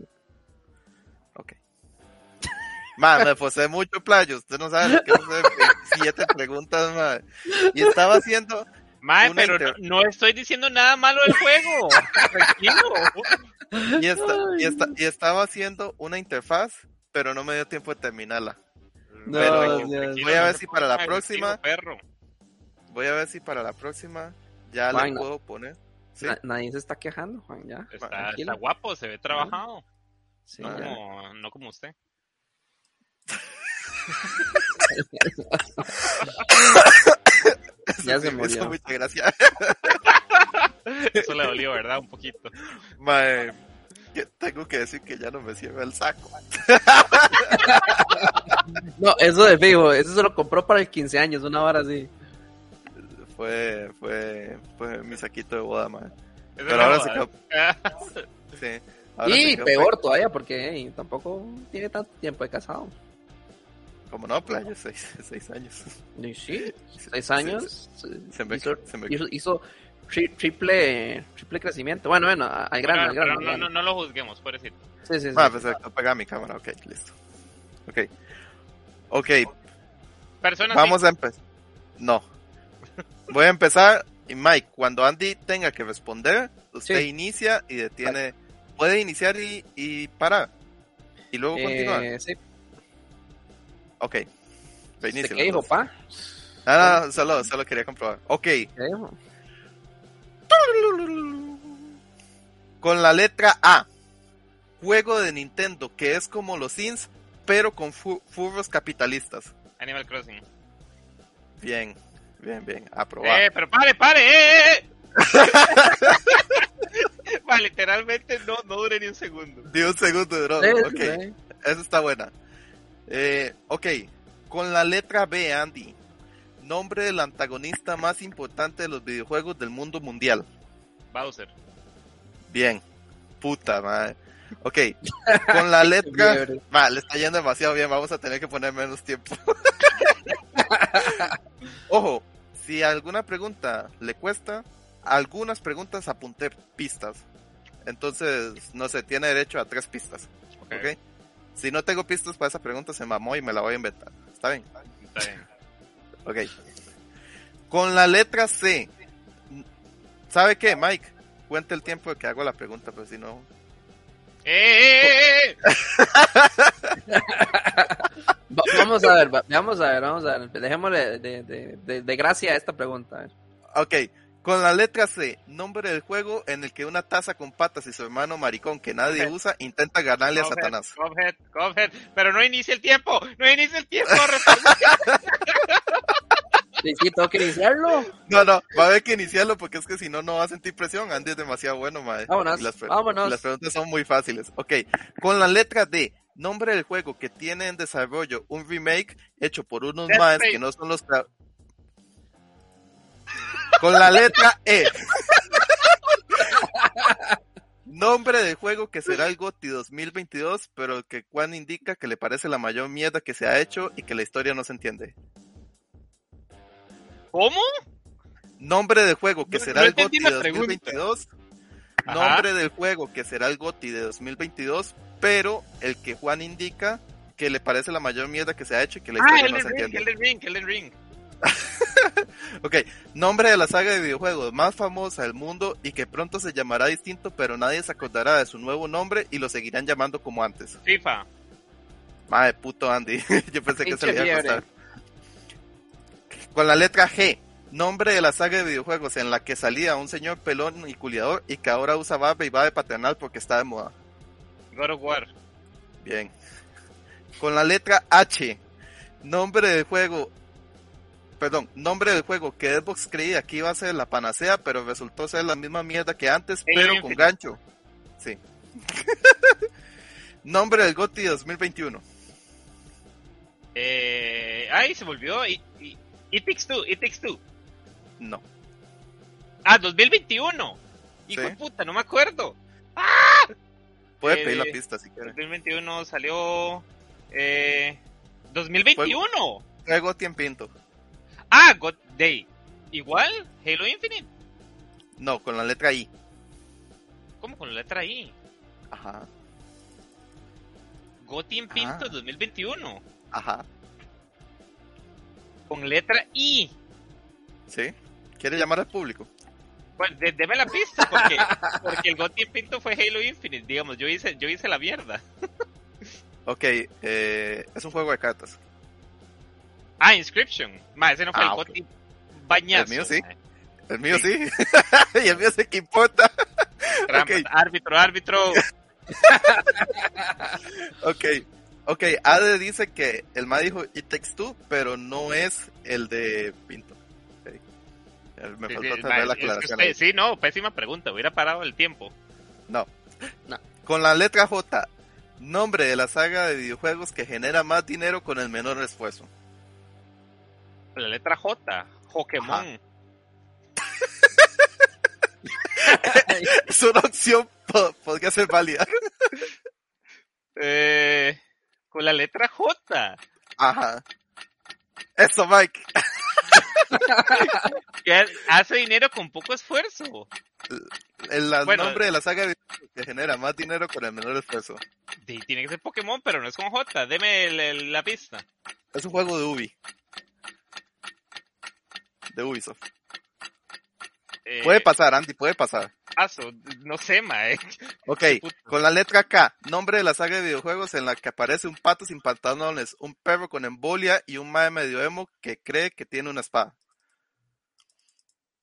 Ok. Man, me posee mucho playo. Usted no sabe lo que es 27 preguntas, man. Y estaba haciendo. Mae, pero inter- no, no estoy diciendo nada malo del juego. Tranquilo. Y, esta- y, esta- y estaba haciendo una interfaz, pero no me dio tiempo de terminarla. No, Pero voy a ver si para la próxima-. Voy a ver si para la próxima ya no. puedo poner. ¿Sí? Na- nadie se está quejando, Juan, ya. Está, guapo, se ve trabajado. Sí, No como, no como usted. <laughs> Ya Eso se murió. Muchas gracias. Eso le dolió, ¿verdad? Un poquito. Mae, tengo que decir que ya no me cierra el saco. <laughs> No, eso de fijo, eso se lo compró para el 15 años, una hora así. Fue, fue, fue mi saquito de boda. Eso Pero ahora va. se quedó, sí. Ahora se Y quedó peor todavía, porque hey, tampoco tiene tanto tiempo de casado. Como no, playa, seis, seis años. Y sí, seis Sí, años. Se me, hizo, se me- hizo, hizo tri- triple, triple crecimiento. Bueno, bueno, al grano, Pero- al grano. no, no, no lo juzguemos, pobrecito. Sí, sí, sí. Ah, perfecto, pega mi cámara, ok, listo. Ok. Ok, Personas vamos a empezar. No. Voy a empezar. Y Mike, cuando Andy tenga que responder, usted Sí. inicia y detiene. Puede iniciar y, y parar. Y luego continuar. eh, sí. Ok. ¿Qué dijo, pa? Ah, no, solo, solo quería comprobar. Ok. ¿Qué dijo? Con la letra A. Juego de Nintendo que es como los Sims, pero con fu- furros capitalistas. Animal Crossing. Bien, bien, bien. Aprobado. Eh, pero pare, pare, eh, eh. <laughs> Va, literalmente no, no dure ni un segundo. Di un segundo, bro. Sí, ok, esa está buena. Eh, ok, con la letra B, Andy. Nombre del antagonista más importante de los videojuegos del mundo mundial. Bowser. Bien. Puta madre. Ok, con la letra. <laughs> Liebre. Va, le está yendo demasiado bien, vamos a tener que poner menos tiempo. <laughs> <laughs> Ojo, si alguna pregunta le cuesta, algunas preguntas apunté pistas. Entonces, no sé, tiene derecho a tres pistas. Ok, ¿Ok? Si no tengo pistas para esa pregunta, se mamó y me la voy a inventar. ¿Está bien? Está bien. Ok. Con la letra C. ¿Sabe qué, Mike? Cuente el tiempo de que hago la pregunta, pues si no. ¡Eh, eh, eh! <laughs> Va- vamos a ver, va- vamos a ver, vamos a ver. Dejémosle de, de, de, de gracia a esta pregunta. Ok. Con la letra C, nombre del juego en el que una taza con patas y su hermano maricón que nadie usa intenta ganarle a Satanás. Cuphead, Cuphead. Pero no inicia el tiempo, no inicia el tiempo. <laughs> Sí, sí, tengo que iniciarlo. No, no, va a haber que iniciarlo porque es que si no, no va a sentir presión. Andy es demasiado bueno, mae. Vámonos, Y las, vámonos. y las preguntas son muy fáciles. Ok, con la letra D, nombre del juego que tiene en desarrollo un remake hecho por unos Space. que no son los... tra- Con la letra E. Nombre del juego que será el GOTY 2022, pero que Juan indica que le parece la mayor mierda que se ha hecho y que la historia no se entiende. ¿Cómo? Nombre del juego que No- será no el GOTY de la pregunta. 2022. Ajá. Nombre del juego que será el GOTY de 2022, pero el que Juan indica que le parece la mayor mierda que se ha hecho y que la Ah, historia no Elden se Ring, entiende. Elden Ring, Elden Ring. <laughs> Ok, nombre de la saga de videojuegos más famosa del mundo y que pronto se llamará distinto, pero nadie se acordará de su nuevo nombre y lo seguirán llamando como antes. FIFA. Madre puto Andy, <laughs> yo pensé que se le iba a costar. Con la letra G, nombre de la saga de videojuegos en la que salía un señor pelón y culiador y que ahora usa barba y va de paternal porque está de moda. God of War. Bien. Con la letra H, nombre del juego, perdón, nombre del juego que Xbox creía que iba a ser la panacea, pero resultó ser la misma mierda que antes, pero con gancho. Sí. <laughs> nombre del GOTY 2021. Eh, ay, se volvió. It, It, It Takes Two, It Takes Two. No. Ah, 2021. Hijo Sí. de puta, no me acuerdo. Puede Eh, pedir la pista si quiere. 2021 salió. Eh, 2021. Fue GOTY en pinto. Ah, God Day. Igual, Halo Infinite. No, con la letra I. ¿Cómo con la letra I? Ajá, Goti en Pinto Ah. 2021. ajá. Con letra I. ¿Sí? ¿Quiere llamar al público? Bueno, de- deme la pista, porque, <laughs> porque el Goti en Pinto fue Halo Infinite. Digamos, yo hice, yo hice la mierda. Ok, eh, es un juego de cartas. Ah, Inscription. Ma, ese no fue Ah, el ok. Goti bañazo. El mío sí. ma. El mío sí. <laughs> y el mío sí que importa. Trampas. Árbitro, árbitro. <laughs> Ok, ok. Ade dice que el ma dijo It Takes Two, pero no es el de Pinto. Me Sí, faltó sí, tener la es que aclaración. usted- ahí. sí, no, pésima pregunta. Hubiera parado el tiempo. No. No. Con la letra J, nombre de la saga de videojuegos que genera más dinero con el menor esfuerzo. La letra J. Pokémon. <laughs> Es una opción, po- podría ser válida. <laughs> Eh, con la letra J. Ajá. Eso, Mike. <laughs> Que hace dinero con poco esfuerzo. El Bueno. nombre de la saga que genera más dinero con el menor esfuerzo. Tiene que ser Pokémon, pero no es con J. Deme el- el- la pista. Es un juego de Ubi. De Ubisoft. Eh, Puede pasar, Andy, puede pasar. paso, no sé, mae. Ok, puta. con la letra K, nombre de la saga de videojuegos en la que aparece un pato sin pantalones, un perro con embolia y un mae medio emo que cree que tiene una espada.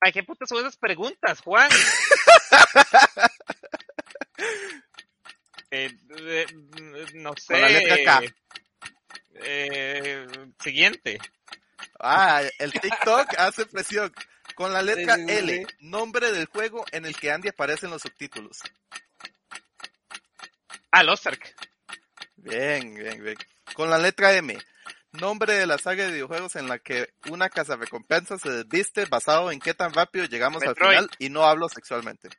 Ay, qué putas son esas preguntas, Juan. <laughs> Eh, eh, no sé. Con la letra K. siguiente. Ah, el TikTok hace presión. Con la letra L, nombre del juego en el que Andy aparece en los subtítulos. Ah, Losterk. Bien, bien, bien. Con la letra M, nombre de la saga de videojuegos en la que una casa recompensa se desviste basado en qué tan rápido llegamos Metroid. al final y no hablo sexualmente.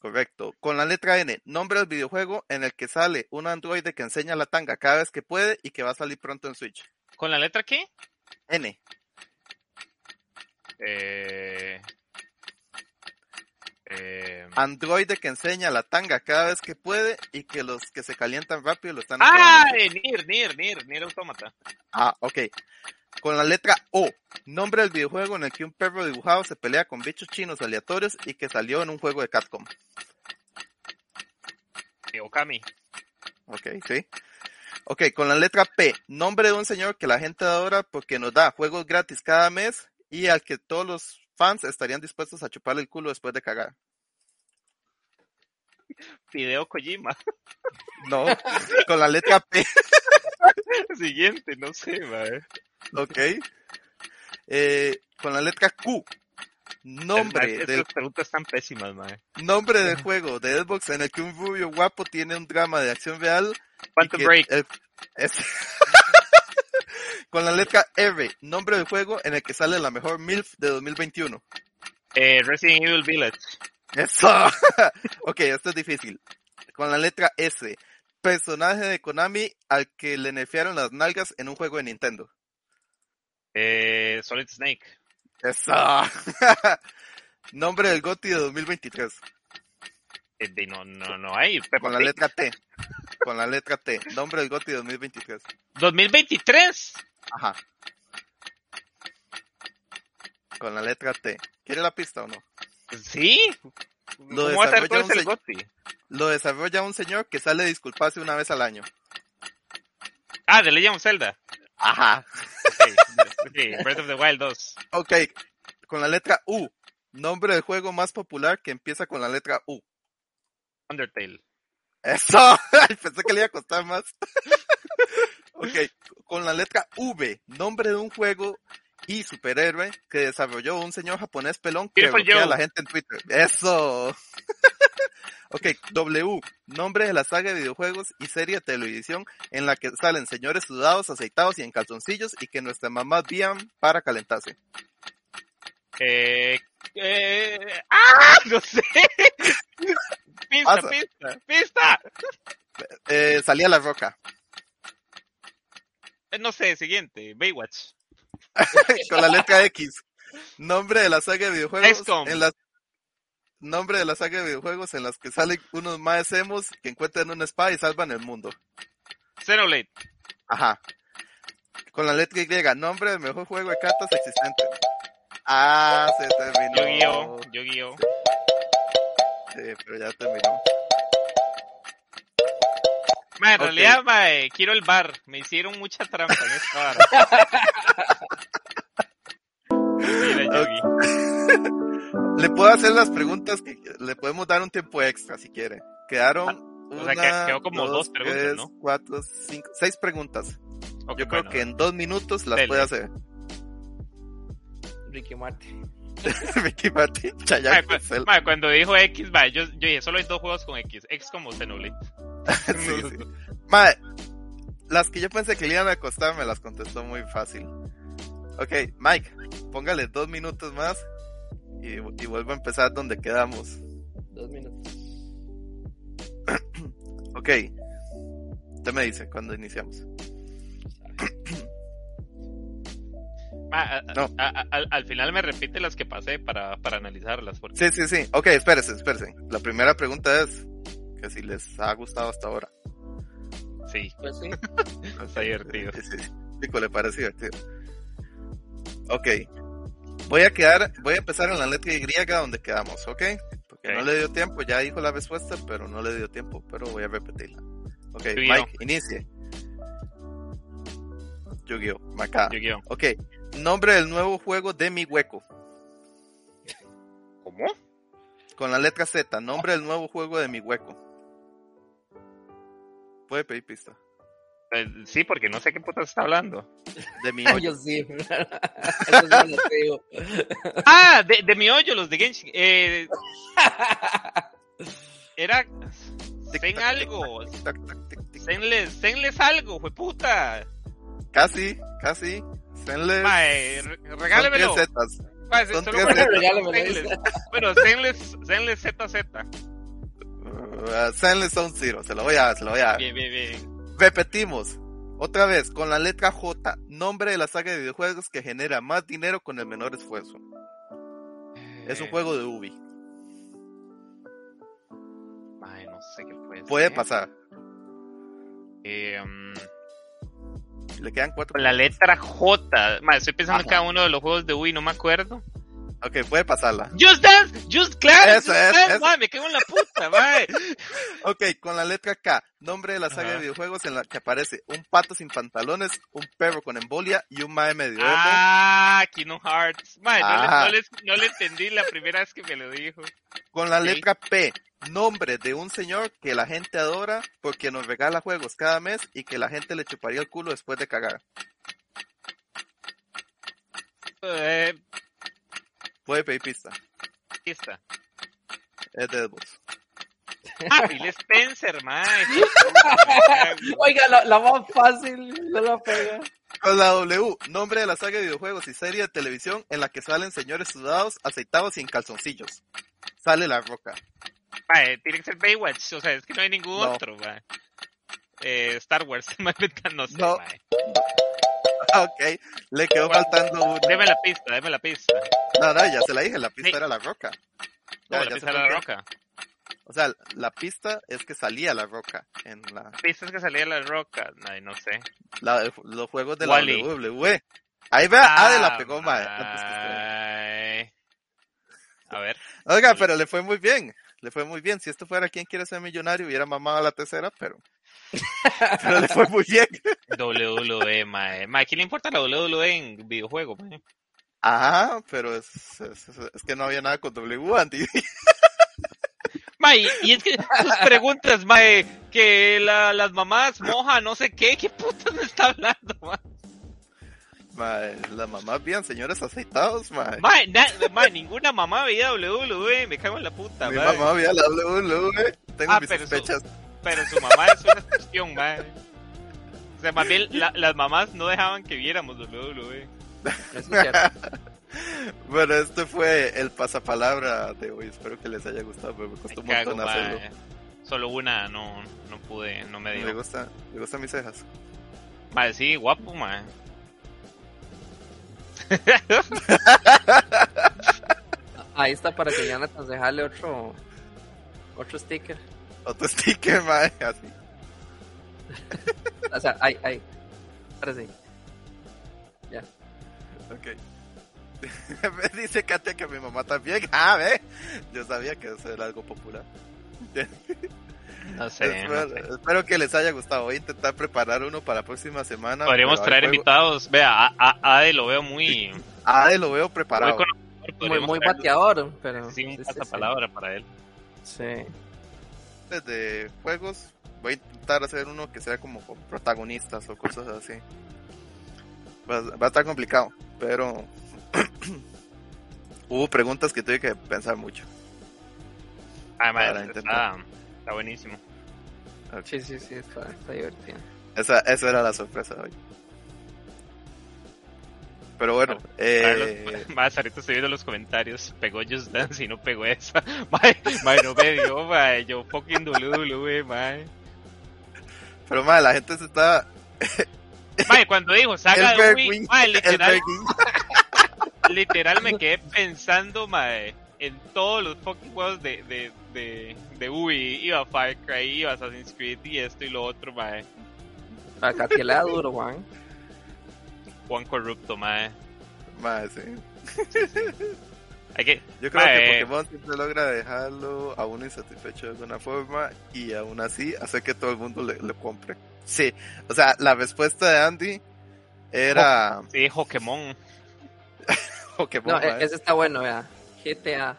Correcto. Con la letra N, nombre del videojuego en el que sale un androide que enseña la tanga cada vez que puede y que va a salir pronto en Switch. ¿Con la letra qué? N. Eh... Eh... Androide que enseña la tanga cada vez que puede y que los que se calientan rápido lo están Ah, Nier, Nier, Nier, Nier Automata. Ah, ok. Con la letra O, nombre del videojuego en el que un perro dibujado se pelea con bichos chinos aleatorios y que salió en un juego de Capcom. Okami. Ok, sí. Ok, con la letra P, nombre de un señor que la gente adora porque nos da juegos gratis cada mes y al que todos los fans estarían dispuestos a chuparle el culo después de cagar. Fideo Kojima. No, con la letra P, <laughs> Siguiente, no sé, mae. ok. Eh, con la letra Q, nombre Estas del preguntas están pésimas, mae. nombre del juego de Xbox en el que un rubio guapo tiene un drama de acción real. Quantum Break. el- es- <laughs> Con la letra R, nombre del juego en el que sale la mejor MILF de 2021. Eh, Resident Evil Village. Eso. <laughs> ok, esto es difícil. Con la letra S, personaje de Konami al que le nerfearon las nalgas en un juego de Nintendo. Eh, Solid Snake. Eso. <laughs> nombre del GOTY de 2023. Eh, no, no, no hay. Peppa Con la Pig. letra T. Con la letra T. Nombre del GOTY de 2023. 2023. Ajá. Con la letra T. ¿Quiere la pista o no? Sí. Lo ¿Cómo desarrolla se- Gotti? Lo desarrolla un señor que sale a disculparse una vez al año. Ah, The Legend of Zelda. Ajá. Okay. sí, Breath of the Wild 2. Ok. Con la letra U. Nombre del juego más popular que empieza con la letra U. Undertale. Eso. <laughs> Pensé que le iba a costar más. <laughs> ok. Con la letra V. Nombre de un juego y superhéroe que desarrolló un señor japonés pelón que bloquea a la gente en Twitter. Eso. <laughs> ok. W. Nombre de la saga de videojuegos y serie de televisión en la que salen señores sudados, aceitados y en calzoncillos y que nuestras mamás vían para calentarse. Eh, eh, ¡Ah! No sé. Pista, pista, pista. Eh, salía la roca. Eh, No sé, siguiente. Baywatch. <laughs> con la letra X. Nombre de la saga de videojuegos en las nombre de la saga de videojuegos en las que salen unos más emos que encuentran un spa y salvan el mundo. Xenoblade. Ajá. Con la letra Y, nombre del mejor juego de cartas existente. Ah, se terminó. Yu-Gi-Oh. Yu-Gi-Oh. Sí, pero ya terminó. Ma, en realidad, mae, quiero el bar. Me hicieron mucha trampa en esta vara. <laughs> Mira, Yugi. Le puedo hacer las preguntas que le podemos dar un tiempo extra si quiere. Quedaron Ah, o sea, que quedó como dos preguntas, tres, ¿no? cuatro, cinco, seis preguntas. Yo creo que en dos minutos las Dele. puede hacer. Ricky Martin. <laughs> Ricky Martin, Chayanne, cu- Cel- mae, cuando dijo X, mae, yo, yo dije, solo hay dos juegos con X. X como Xenoblade. <laughs> Sí, sí. Mae, las que yo pensé que le iban a costar me las contestó muy fácil. Ok, Mike, póngale dos minutos más y, y vuelvo a empezar donde quedamos. Dos minutos. <clears throat> Ok, usted me dice cuando iniciamos. <clears throat> Ma, a- a- No. a- a- al, al final me repite las que pasé para, para analizarlas. Porque... Sí, sí, sí. Ok, espérese, espérese. La primera pregunta es que si les ha gustado hasta ahora. Sí, Pues sí. <laughs> está divertido. Sí, sí. Pico, le parece divertido. Ok. Voy a quedar, voy a empezar en la letra Y donde quedamos, ¿ok? Porque no le dio tiempo, ya dijo la respuesta, pero no le dio tiempo, pero voy a repetirla. Ok. Mike, inicie. Yu-Gi-Oh, Macá. Yu-Gi-Oh. Ok, nombre del nuevo juego de mi hueco. ¿Cómo? Con la letra Z, nombre del nuevo juego de mi hueco. Puede pedir pista. Eh, sí, porque no sé qué puta está hablando. De mi <laughs> Yo hoyo. sí. <laughs> Eso digo. Ah, de, de mi hoyo, los de Genshin. Eh, era. Ten algo. Tenles, tenles algo, fue puta. Casi, casi. Zenless. Mae, regálemelo. Mae, son solo tres por- zetas. Regálemelo. Bueno, Zenless, Zenless ZZ. Uh, Zenless Zone Zero. Se lo voy a, se lo voy a. Bien, bien, bien. Repetimos. Otra vez, con la letra J, nombre de la saga de videojuegos que genera más dinero con el menor esfuerzo. Es un Eh, juego de Ubi. Mae, no sé qué puede Puede ser. pasar. Eh, um, Le quedan cuatro. con la letra J. Mae, estoy pensando en cada uno de los juegos de Wii, no me acuerdo. Ok, puede pasarla. Just Dance, Just Claro, Eso, Just eso, Dance, eso. me cago en la puta, mae. <laughs> Ok, con la letra K, nombre de la saga de videojuegos en la que aparece un pato sin pantalones, un perro con embolia y un mae medio. Ah, Kingdom Hearts. Mae, no le, no, entendí la primera vez que me lo dijo. Con la letra P, nombre de un señor que la gente adora porque nos regala juegos cada mes y que la gente le chuparía el culo después de cagar. Eh, Puede pedir pista. aquí está. Es. Ah, <laughs> Phil Spencer, mae. <laughs> Oiga, la, la más fácil no la pega. Con la W, nombre de la saga de videojuegos y serie de televisión en la que salen señores sudados, aceitados y en calzoncillos. Sale la roca. Mae, tiene que ser Baywatch, o sea, es que no hay ningún No. otro, mae. Eh, Star Wars, <laughs> no sé, No. Ok, le quedó faltando uno. Deme la pista, deme la pista. No, no, ya se la dije, la pista Sí. era la roca. Ya, No, la pista era la roca. O sea, la pista es que salía la roca en la, Pistas que salía la roca, ay, no sé. la- los juegos de Wall-E. la WWE. Ahí vea, ah, de la pegó, mae. mae. A ver. Oiga, pero le fue muy bien. Le fue muy bien. Si esto fuera quien quiere ser millonario, hubiera mamado a la tercera, pero. Pero le fue muy bien. WWE, mae. Mae, ¿qué le importa la WWE en videojuego, mae? Ajá, pero es, es, es- es que no había nada con W, Andy. Mae, y es que sus preguntas, mae, que la, las mamás moja, no sé qué, ¿qué putas me está hablando, mae? Mae, las mamás bien, señores aceitados, mae. Mae, na- mae, ninguna mamá veía WWE, me cago en la puta, Mi mae. mamá veía la WWE. Tengo Ah, mis sospechas. Pero su mamá es una excepción, mae. O sea, más bien la- las mamás no dejaban que viéramos WWE. Eso es cierto. <laughs> Bueno, este fue el pasapalabra de hoy. Espero que les haya gustado, pero me costó un Me cago, montón hacerlo. mae. Solo una no, no pude, no me Me dio. gusta, me gustan mis cejas. Mae, sí, guapo, mae. <laughs> Ahí está para que Jonathan se jale otro, otro sticker. Otro sticker, <laughs> mae, así. O sea, ay, ay. Ahora sí. Ok. Me <laughs> dice Katia que mi mamá también. <laughs> Ah, ve. Yo sabía que eso era algo popular. No sé, no espero, sé. espero que les haya gustado. Voy a intentar preparar uno para la próxima semana. Podríamos traer juego- invitados. Vea, a, a, Ade lo veo muy, Ah, lo veo preparado. Muy, muy bateador, pero. Sí, un sí, para él. Sí. De juegos. Voy a intentar hacer uno que sea como con protagonistas o cosas así. Va, va a estar complicado, pero <clears throat> hubo preguntas que tuve que pensar mucho. Ah, Para está, está buenísimo. Sí, sí, sí, está, está divertido. Esa, esa era la sorpresa de hoy. Pero bueno, eh, <laughs> Más, ahorita estoy viendo los comentarios. Pegó Just Dance y no pegó esa. <laughs> Mae, mae, no me dio, mae. Yo fucking WWE, mae. pero madre, la gente se está <laughs> Mae, cuando dijo saga El de Wii, mae, literal, literal me quedé pensando, mae, en todos los fucking juegos de, de, de, de Wii. Iba Far Cry, iba Assassin's Creed y esto y lo otro, mae. A Katia le da duro, Juan. Juan Corrupto, mae. Madre, sí. Hay que, Yo creo Mae. que Pokémon siempre logra dejarlo a uno insatisfecho de alguna forma y aún así hacer que todo el mundo le, le compre. Sí, o sea, la respuesta de Andy era sí, Pokémon. Pokémon. <laughs> No, e- mae. ese está bueno, vea. GTA.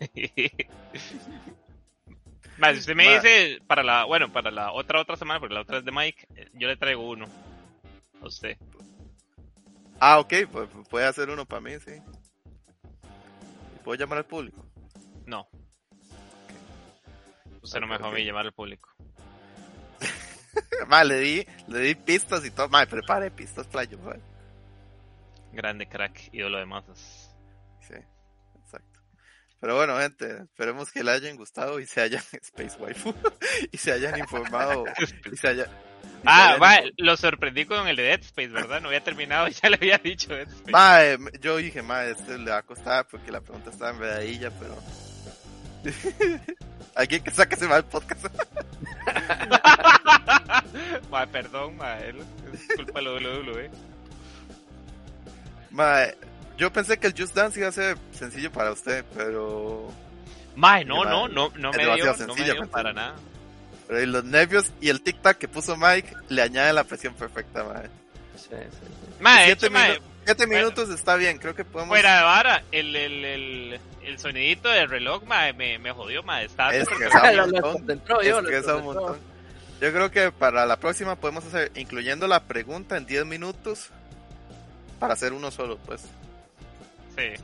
<laughs> Ma, si usted me dice para la, bueno, para la otra otra semana, porque la otra es de Mike, eh, yo le traigo uno. A usted. Ah, ok, pues puede hacer uno para mí, sí. ¿Y ¿Puedo llamar al público? No. Usted no me dejó a mí llamar al público. <laughs> Ma, le di, le di pistas y todo. Ma, prepare pistas, playo. Grande crack, ídolo de masas. Sí, exacto. Pero bueno, gente, esperemos que le hayan gustado y se hayan <laughs> Space Waifu <laughs> y se hayan informado y se haya- y se <laughs> Ah, va, lo sorprendí con el de Dead Space, ¿verdad? No había terminado, <laughs> ya le había dicho Dead Space. Ma, eh, yo dije, ma, este le va a costar porque la pregunta estaba enredadilla, pero <laughs> alguien que saque se va el podcast. Ma, perdón, ma, es culpa de WWE. Ma, yo pensé que el Just Dance iba a ser sencillo para usted, pero Ma, no, no, no, no me dio, no me dio para nada. Pero y los nervios y el tic tac que puso Mike le añaden la presión perfecta, ma. Sí, sí, sí. Ma, de Siete hecho, Siete bueno. minutos está bien, creo que podemos. fuera de vara, el, el, el, el sonidito del reloj, ma, me, me jodió, ma, estaba Es que <laughs> lo montón. yo, Es que es un montón. Yo creo que para la próxima podemos hacer, incluyendo la pregunta en 10 minutos, para hacer uno solo, pues. Sí.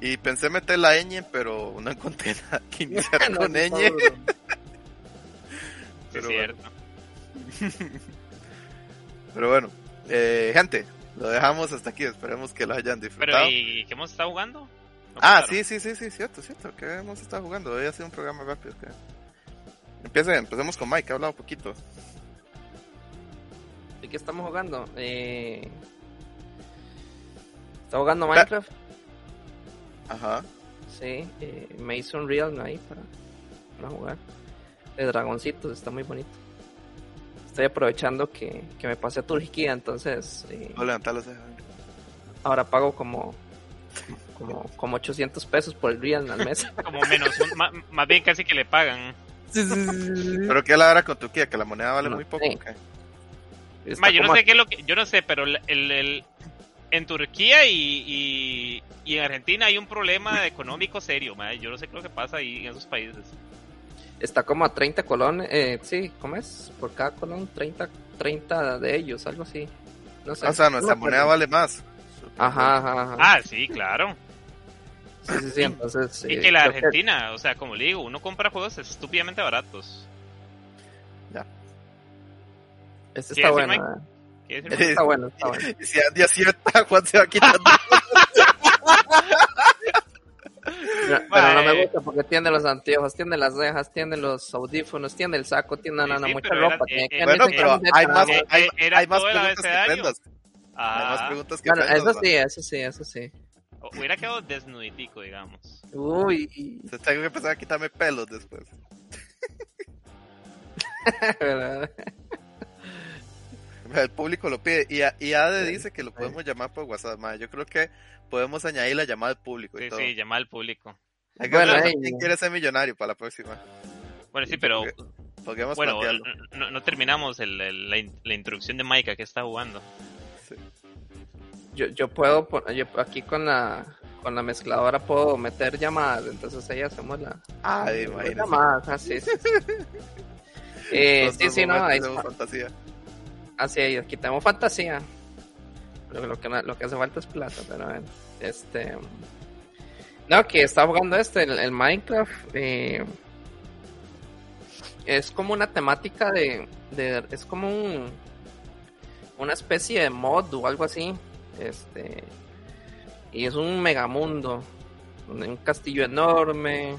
Y pensé meter la ñ, pero no encontré <laughs> nada que iniciar <laughs> No, con no, ñ. Pero es cierto. <laughs> Pero bueno, eh, gente, lo dejamos hasta aquí. Esperemos que lo hayan Pero, disfrutado. ¿y qué hemos estado jugando? ¿No Ah, sí, sí, sí, sí, cierto, cierto. Que hemos estado jugando. Hoy ha sido un programa rápido. Que... Empiece, empecemos con Mike, que ha hablado poquito. ¿De qué estamos jugando? Eh... ¿Está jugando Minecraft? Ajá. Sí, eh, me hizo un real ahí para, para jugar. De dragoncitos, está muy bonito. Estoy aprovechando que, que me pasé a Turquía, entonces eh, No levantar las cejas. ahora pago como, como, como 800 pesos por el real al mes. <laughs> Como menos, un- más bien casi que le pagan. Pero que la hora con Turquía, que la moneda vale No, muy poco. sí. ¿o qué? Está Ma, yo no sé qué es lo que, yo no sé, pero el, el- el- en Turquía y, y, y en Argentina hay un problema económico serio, ma. Yo no sé qué es lo que pasa ahí en esos países. Está como a 30 colones, eh, sí, ¿cómo es? Por cada colón, 30, 30 de ellos, algo así. No sé. O sea, nuestra moneda vale más. Ajá, ajá, ajá. Ah, sí, claro. Sí, sí, sí, entonces... Y eh, que la Argentina, o sea, como le digo, uno compra juegos estúpidamente baratos. Este ¿Qué está bueno. Este está bueno, está bueno. Y <laughs> si Andy acierta, <laughs> Juan se va quitando. <laughs> Pero, <laughs> pero no me gusta porque tiene los anteojos, tiene las cejas, tiene los audífonos, tiene el saco, tiene Sí, no, no, sí, mucha ropa. era- tiene eh, que eh, bueno, pero hay más, eh, hay, era hay más preguntas que prendas. Hay más Ah, preguntas que Bueno, prendas. eso ¿no? sí, eso sí, eso sí. hubiera quedado desnuditico, digamos. Uy, Entonces tengo que empezar a quitarme pelos después. <laughs> <laughs> El público lo pide. Y, a- y Ade Sí, dice que lo sí. podemos llamar por WhatsApp. Yo creo que podemos añadir la llamada al público y Sí, todo. sí, llamar al público. Hay que Bueno, quién quiere ser millonario para la próxima. Bueno, sí, pero Podríamos bueno, no, no terminamos el- el- la, in- la introducción de Maika que está jugando. Sí. Yo, yo puedo, yo aquí con la con la mezcladora puedo meter llamadas, entonces ahí hacemos la Ay, imagínate. llamadas, así, sí, sí. <laughs> Eh, sí, Nosotros sí, no, ahí fantasía. Así es, aquí tenemos fantasía. Lo, que, lo que hace falta es plata, pero bueno. Este. No, que está jugando este, el, el Minecraft. eh, es como una temática de, de. Es como un. Una especie de mod o algo así. Este. Y es un megamundo. Un castillo enorme.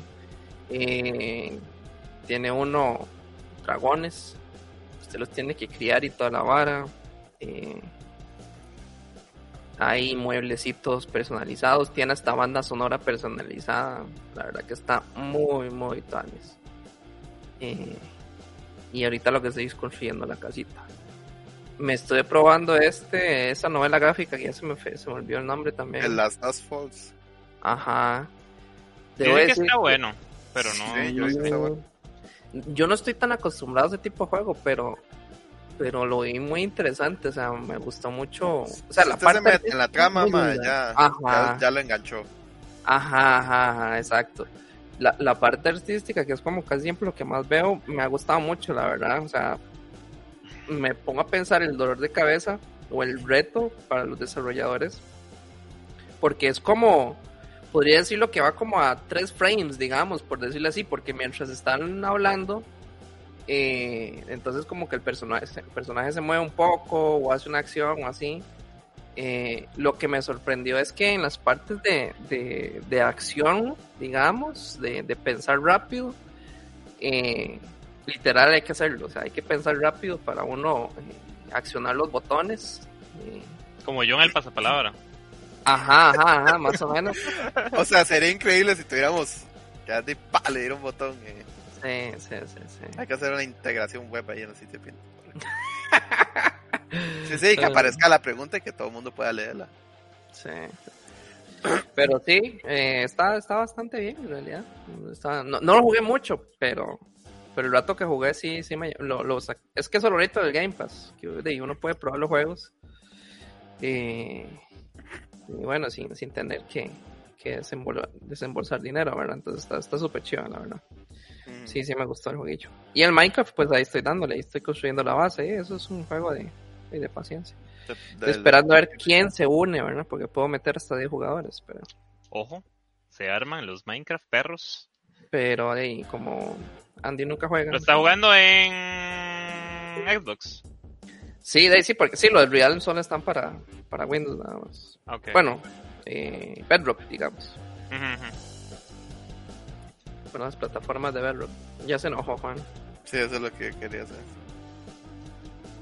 eh, tiene uno dragones usted los tiene que criar y toda la vara. eh, hay mueblecitos personalizados, tiene hasta banda sonora personalizada. La verdad que está muy, muy tanis. Eh, y ahorita lo que estoy es construyendo la casita. Me estoy probando este, esa novela gráfica que ya se me, se me olvidó el nombre también. El Last Asphalt. Ajá. Debo que decir está que- bueno, pero no. Sí, yo vi que está bueno. Yo no estoy tan acostumbrado a ese tipo de juego, pero pero lo vi muy interesante, o sea, me gustó mucho, o sea, Si la parte se mete en la trama, ma, ya, ya lo enganchó. Ajá, ajá, ajá, exacto. la, la parte artística, que es como casi siempre lo que más veo, me ha gustado mucho, la verdad. O sea, me pongo a pensar el dolor de cabeza o el reto para los desarrolladores. Porque es como, podría decirlo que va como a tres frames, digamos, por decirlo así, porque mientras están hablando, eh, entonces como que el personaje, el personaje se mueve un poco o hace una acción o así. Eh, lo que me sorprendió es que en las partes de, de, de acción, digamos, de, de pensar rápido, eh, literal hay que hacerlo, o sea, hay que pensar rápido para uno eh, accionar los botones. eh. Como yo en el pasapalabra. Ajá, ajá, ajá, más o menos. O sea, sería increíble si tuviéramos que darle pa, le diera un botón. eh. Sí, sí, sí, sí. Hay que hacer una integración web ahí en el sitio Pinto. <laughs> Sí, sí, que aparezca la pregunta y que todo el mundo pueda leerla. Sí. Pero sí, eh, está, está bastante bien en realidad. Está- no, no lo jugué mucho, pero pero el rato que jugué sí, sí me lo, lo sac- Es que es el del Game Pass, que de- uno puede probar los juegos. Y, y bueno, sin, sin tener que, que desembol- desembolsar dinero, ¿verdad? Entonces está está súper chido, la verdad. Mm. Sí, sí me gustó el jueguillo. Y el Minecraft, pues ahí estoy dándole, ahí estoy construyendo la base. y eso es un juego de, de paciencia. De- Estoy esperando a ver quién se une, ¿verdad? Porque puedo meter hasta 10 jugadores, pero, Ojo, se arman los Minecraft perros. pero ahí como Andy nunca juega. Lo está jugando en Xbox. Sí, de ahí sí, porque sí, los de Real solo están para, para Windows nada más. Bueno, eh, Bedrock, digamos. Ujú. Bueno, las plataformas de Bedrock. Ya se enojó, Juan. Sí, eso es lo que quería hacer.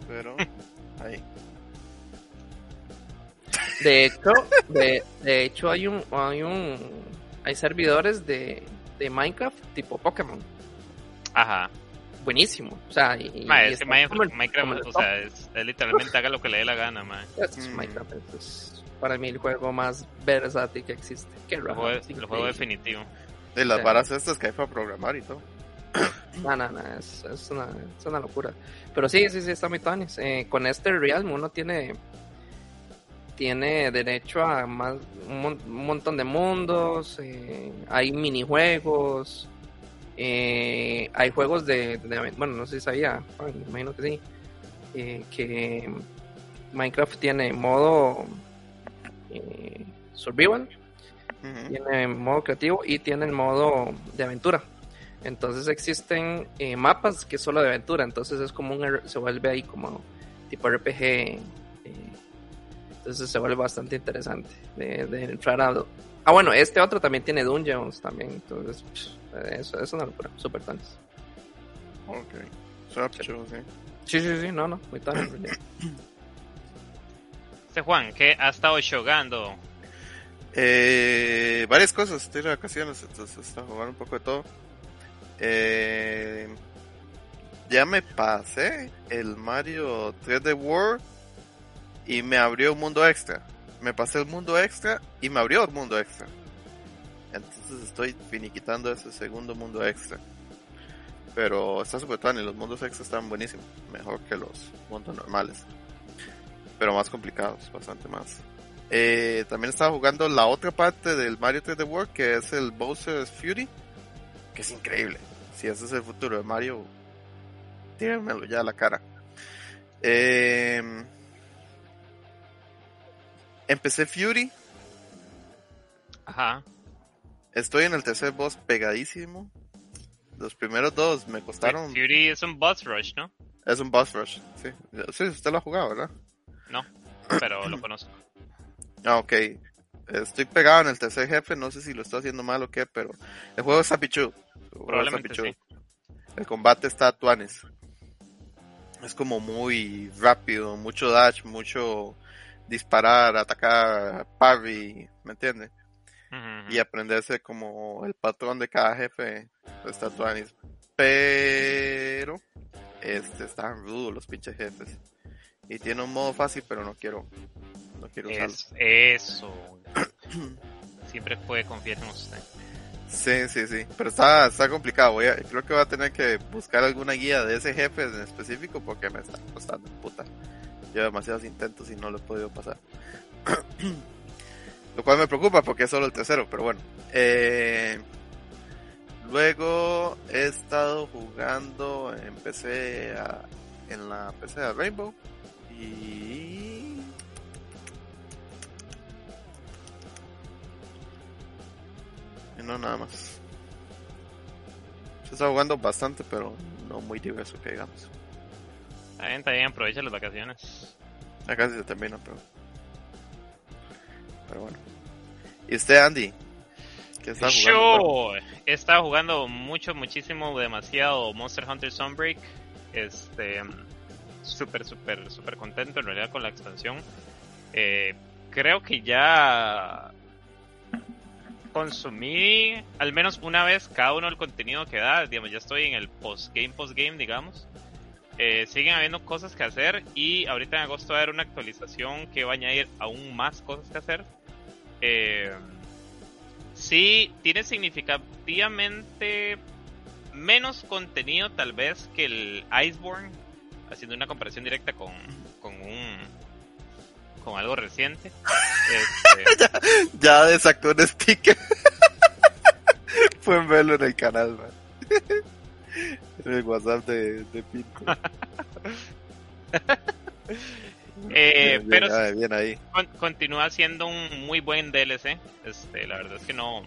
Pero, <laughs> ahí. De hecho, de, de hecho hay un, hay un, hay servidores de, de Minecraft tipo Pokémon. Ajá. Buenísimo. O sea, y, y Ma, es que está Minecraft, como el- Minecraft, como el o sea, es, es literalmente haga lo que le dé la gana. Este es <laughs> Mm. Minecraft, es para mí el juego más versátil que existe. Qué raro. juego, increíble. juego definitivo. Y las Sí. varas estas que hay para programar y todo. No, no, no, es, es, una, es una locura. Pero sí, sí, sí, está muy tonis. Eh, con este Realm uno tiene tiene derecho a más un, mon- un montón de mundos, eh, hay minijuegos, eh, hay juegos de, de- bueno, no sé si sabía, Juan, me imagino que sí, eh, que Minecraft tiene modo eh, survival, tiene modo creativo y tiene el modo de aventura. Entonces existen mapas que es solo de aventura, entonces es como un se vuelve ahí como tipo RPG. entonces se vuelve bastante interesante de, de entrar a... Ah, bueno, este otro también tiene dungeons también, entonces pff, eso es una locura, super tanis. Ok. Sí. Sí, sí, sí, no, no, muy realidad. Este Juan, ¿qué ha estado jugando? Eh, varias cosas, estoy de vacaciones, entonces está jugando un poco de todo. Eh, ya me pasé el Mario 3D World y me abrió un mundo extra. Me pasé el mundo extra y me abrió el mundo extra. Entonces estoy finiquitando ese segundo mundo extra. Pero está súper y los mundos extra están buenísimos. Mejor que los mundos normales. Pero más complicados, bastante más. Eh, también estaba jugando la otra parte del Mario 3D World, que es el Bowser's Fury, que es increíble. Si ese es el futuro de Mario, tírenmelo ya a la cara. Eh, empecé Fury, Ajá. estoy en el tercer boss pegadísimo. Los primeros dos me costaron. Fury es un boss rush, ¿no? Es un boss rush, sí. Sí, usted lo ha jugado, ¿verdad? No, pero lo conozco. Ah, ok. Estoy pegado en el tercer jefe, no sé si lo estoy haciendo mal o qué, pero el juego es es Probablemente sí. El combate está tuanes. Es como muy rápido, mucho dash, mucho disparar, atacar, parry, ¿me entiendes? Y aprenderse como el patrón de cada jefe está tuanis. Pero este están rudos los pinches jefes. Y tiene un modo fácil, pero no quiero no quiero usarlo. Es, eso. <clears throat> Siempre puede confiar en usted. Sí, sí, sí. Pero está, está complicado. Voy a- creo que voy a tener que buscar alguna guía de ese jefe en específico porque me está costando puta. Llevo demasiados intentos y no lo he podido pasar. <clears throat> lo cual me preocupa porque es solo el tercero, pero bueno. Eh, Luego he estado jugando, empecé en la PC de Rainbow y y no nada más. Se está jugando bastante, pero no muy diverso que digamos. Está bien, está bien, aprovecha las vacaciones. Ya casi se termina, pero. Pero bueno. ¿Y usted, Andy? ¿Qué está jugando? Yo he estado jugando mucho, muchísimo, demasiado Monster Hunter Sunbreak. Este, súper, súper, súper contento en realidad con la expansión. Eh, creo que ya consumí al menos una vez cada uno el contenido que da. Digamos, ya estoy en el post-game, post-game, digamos. Eh, siguen habiendo cosas que hacer y ahorita en agosto va a haber una actualización que va a añadir aún más cosas que hacer. Eh, sí, tiene significativamente menos contenido tal vez que el Iceborne, haciendo una comparación directa con, con un con algo reciente. Este, <laughs> ya, ya desactó un sticker. <laughs> Pueden verlo en el canal, man. <laughs> En el WhatsApp de, de Pinto. <laughs> eh, Bien, pero ah, bien ahí. con- continúa siendo un muy buen DLC. Este, la verdad es que no.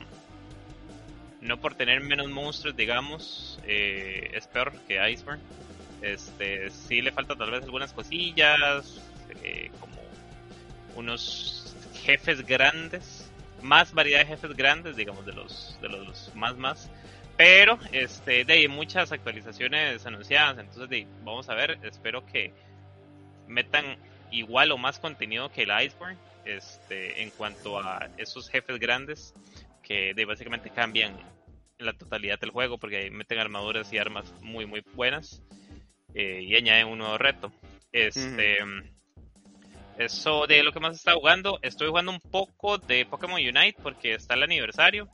No por tener menos monstruos, digamos, eh, es peor que Iceborne. Este, sí le falta tal vez algunas cosillas, eh, como unos jefes grandes, más variedad de jefes grandes, digamos, de los, de los más más. Pero, este, de ahí muchas actualizaciones anunciadas, entonces de ahí, vamos a ver, espero que metan igual o más contenido que el Iceborne, este, en cuanto a esos jefes grandes que de, básicamente cambian la totalidad del juego porque ahí meten armaduras y armas muy muy buenas eh, y añaden un nuevo reto. Este, eso de lo que más está jugando, estoy jugando un poco de Pokémon Unite porque está el aniversario.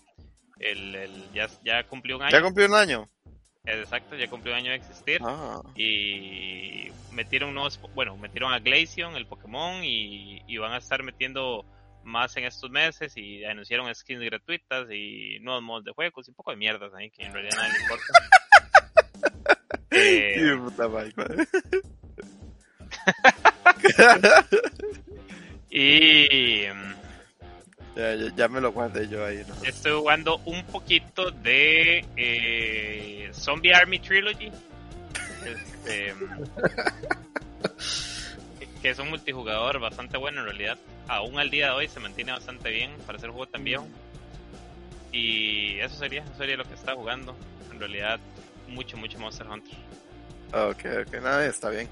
El, el- ya, ya cumplió un año. ¿Ya cumplió un año? Exacto, ya cumplió un año de existir. Ah, Y metieron nuevos, bueno, metieron a Glaceon, el Pokémon, y, y van a estar metiendo más en estos meses y anunciaron skins gratuitas y nuevos modos de juegos y un poco de mierdas ahí que en realidad a nadie le importa. <laughs> Eh, puta man. <laughs> y mm, ya, ya, ya me lo guardé yo ahí. ¿no? estoy jugando un poquito de eh, Zombie Army Trilogy. Este, <laughs> que es un multijugador bastante bueno en realidad. Aún al día de hoy se mantiene bastante bien para ser un juego tan viejo. Y eso sería, eso sería lo que está jugando. En realidad, mucho, mucho Monster Hunter. Ok, ok, nada, está bien.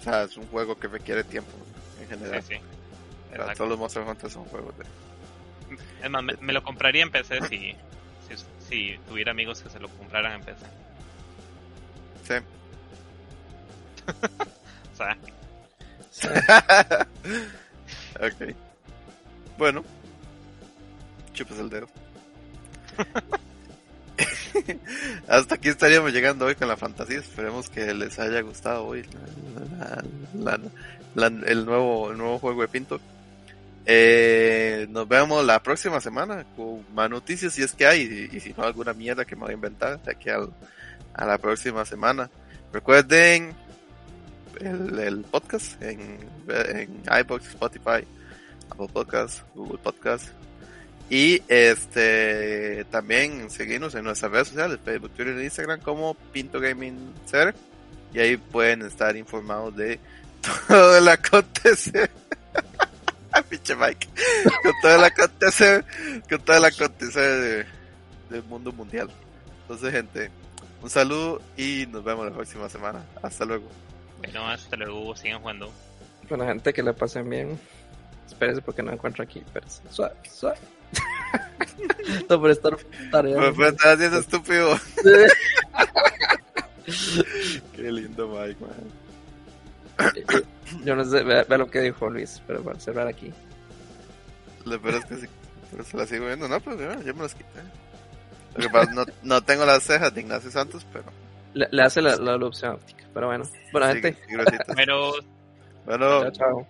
O sea, es un juego que requiere tiempo en Sí, general. sí. Para Exacto. todos los Monster Hunter son juegos de. Es más, me, me lo compraría en PC si, si, si tuviera amigos que se lo compraran en PC. Sí. <laughs> O sea, Sí. <laughs> ok. Bueno. Chupas el dedo. <laughs> Hasta aquí estaríamos llegando hoy con la fantasía. Esperemos que les haya gustado hoy la- la- la- el, nuevo, el nuevo juego de Pinto. Eh, nos vemos la próxima semana con más noticias si es que hay. Y, si no, alguna mierda que me voy a inventar de aquí a la próxima semana. Recuerden el, podcast en, en iBox, Spotify, Apple Podcast, Google Podcast. Y este también seguirnos en nuestras redes sociales, Facebook, Twitter e Instagram como Pinto Gaming Center. Y ahí pueden estar informados de <laughs> todo el acontecer. Pinche Mike. Con todo el acontecer, con todo el acontecer de- del mundo mundial. Entonces, gente, un saludo y nos vemos la próxima semana. Hasta luego. bueno, hasta luego, sigan jugando. Bueno, gente, que la pasen bien. Espérese porque no encuentro aquí. Suave, suave. <laughs> no, por estar tarea. Me puede estar haciendo estúpido. <laughs> Qué lindo, Mike, man. Yo no sé, ve, ve lo que dijo Luis, pero para cerrar aquí. Lo peor es que sí, pero se la sigo viendo. No, pues ya, ya me las quité. Lo que pasa, no, no tengo las cejas de Ignacio Santos, pero. Le, le hace la, la, la opción óptica, pero bueno. Bueno, sí, gente. Pero Bueno, chao, chao.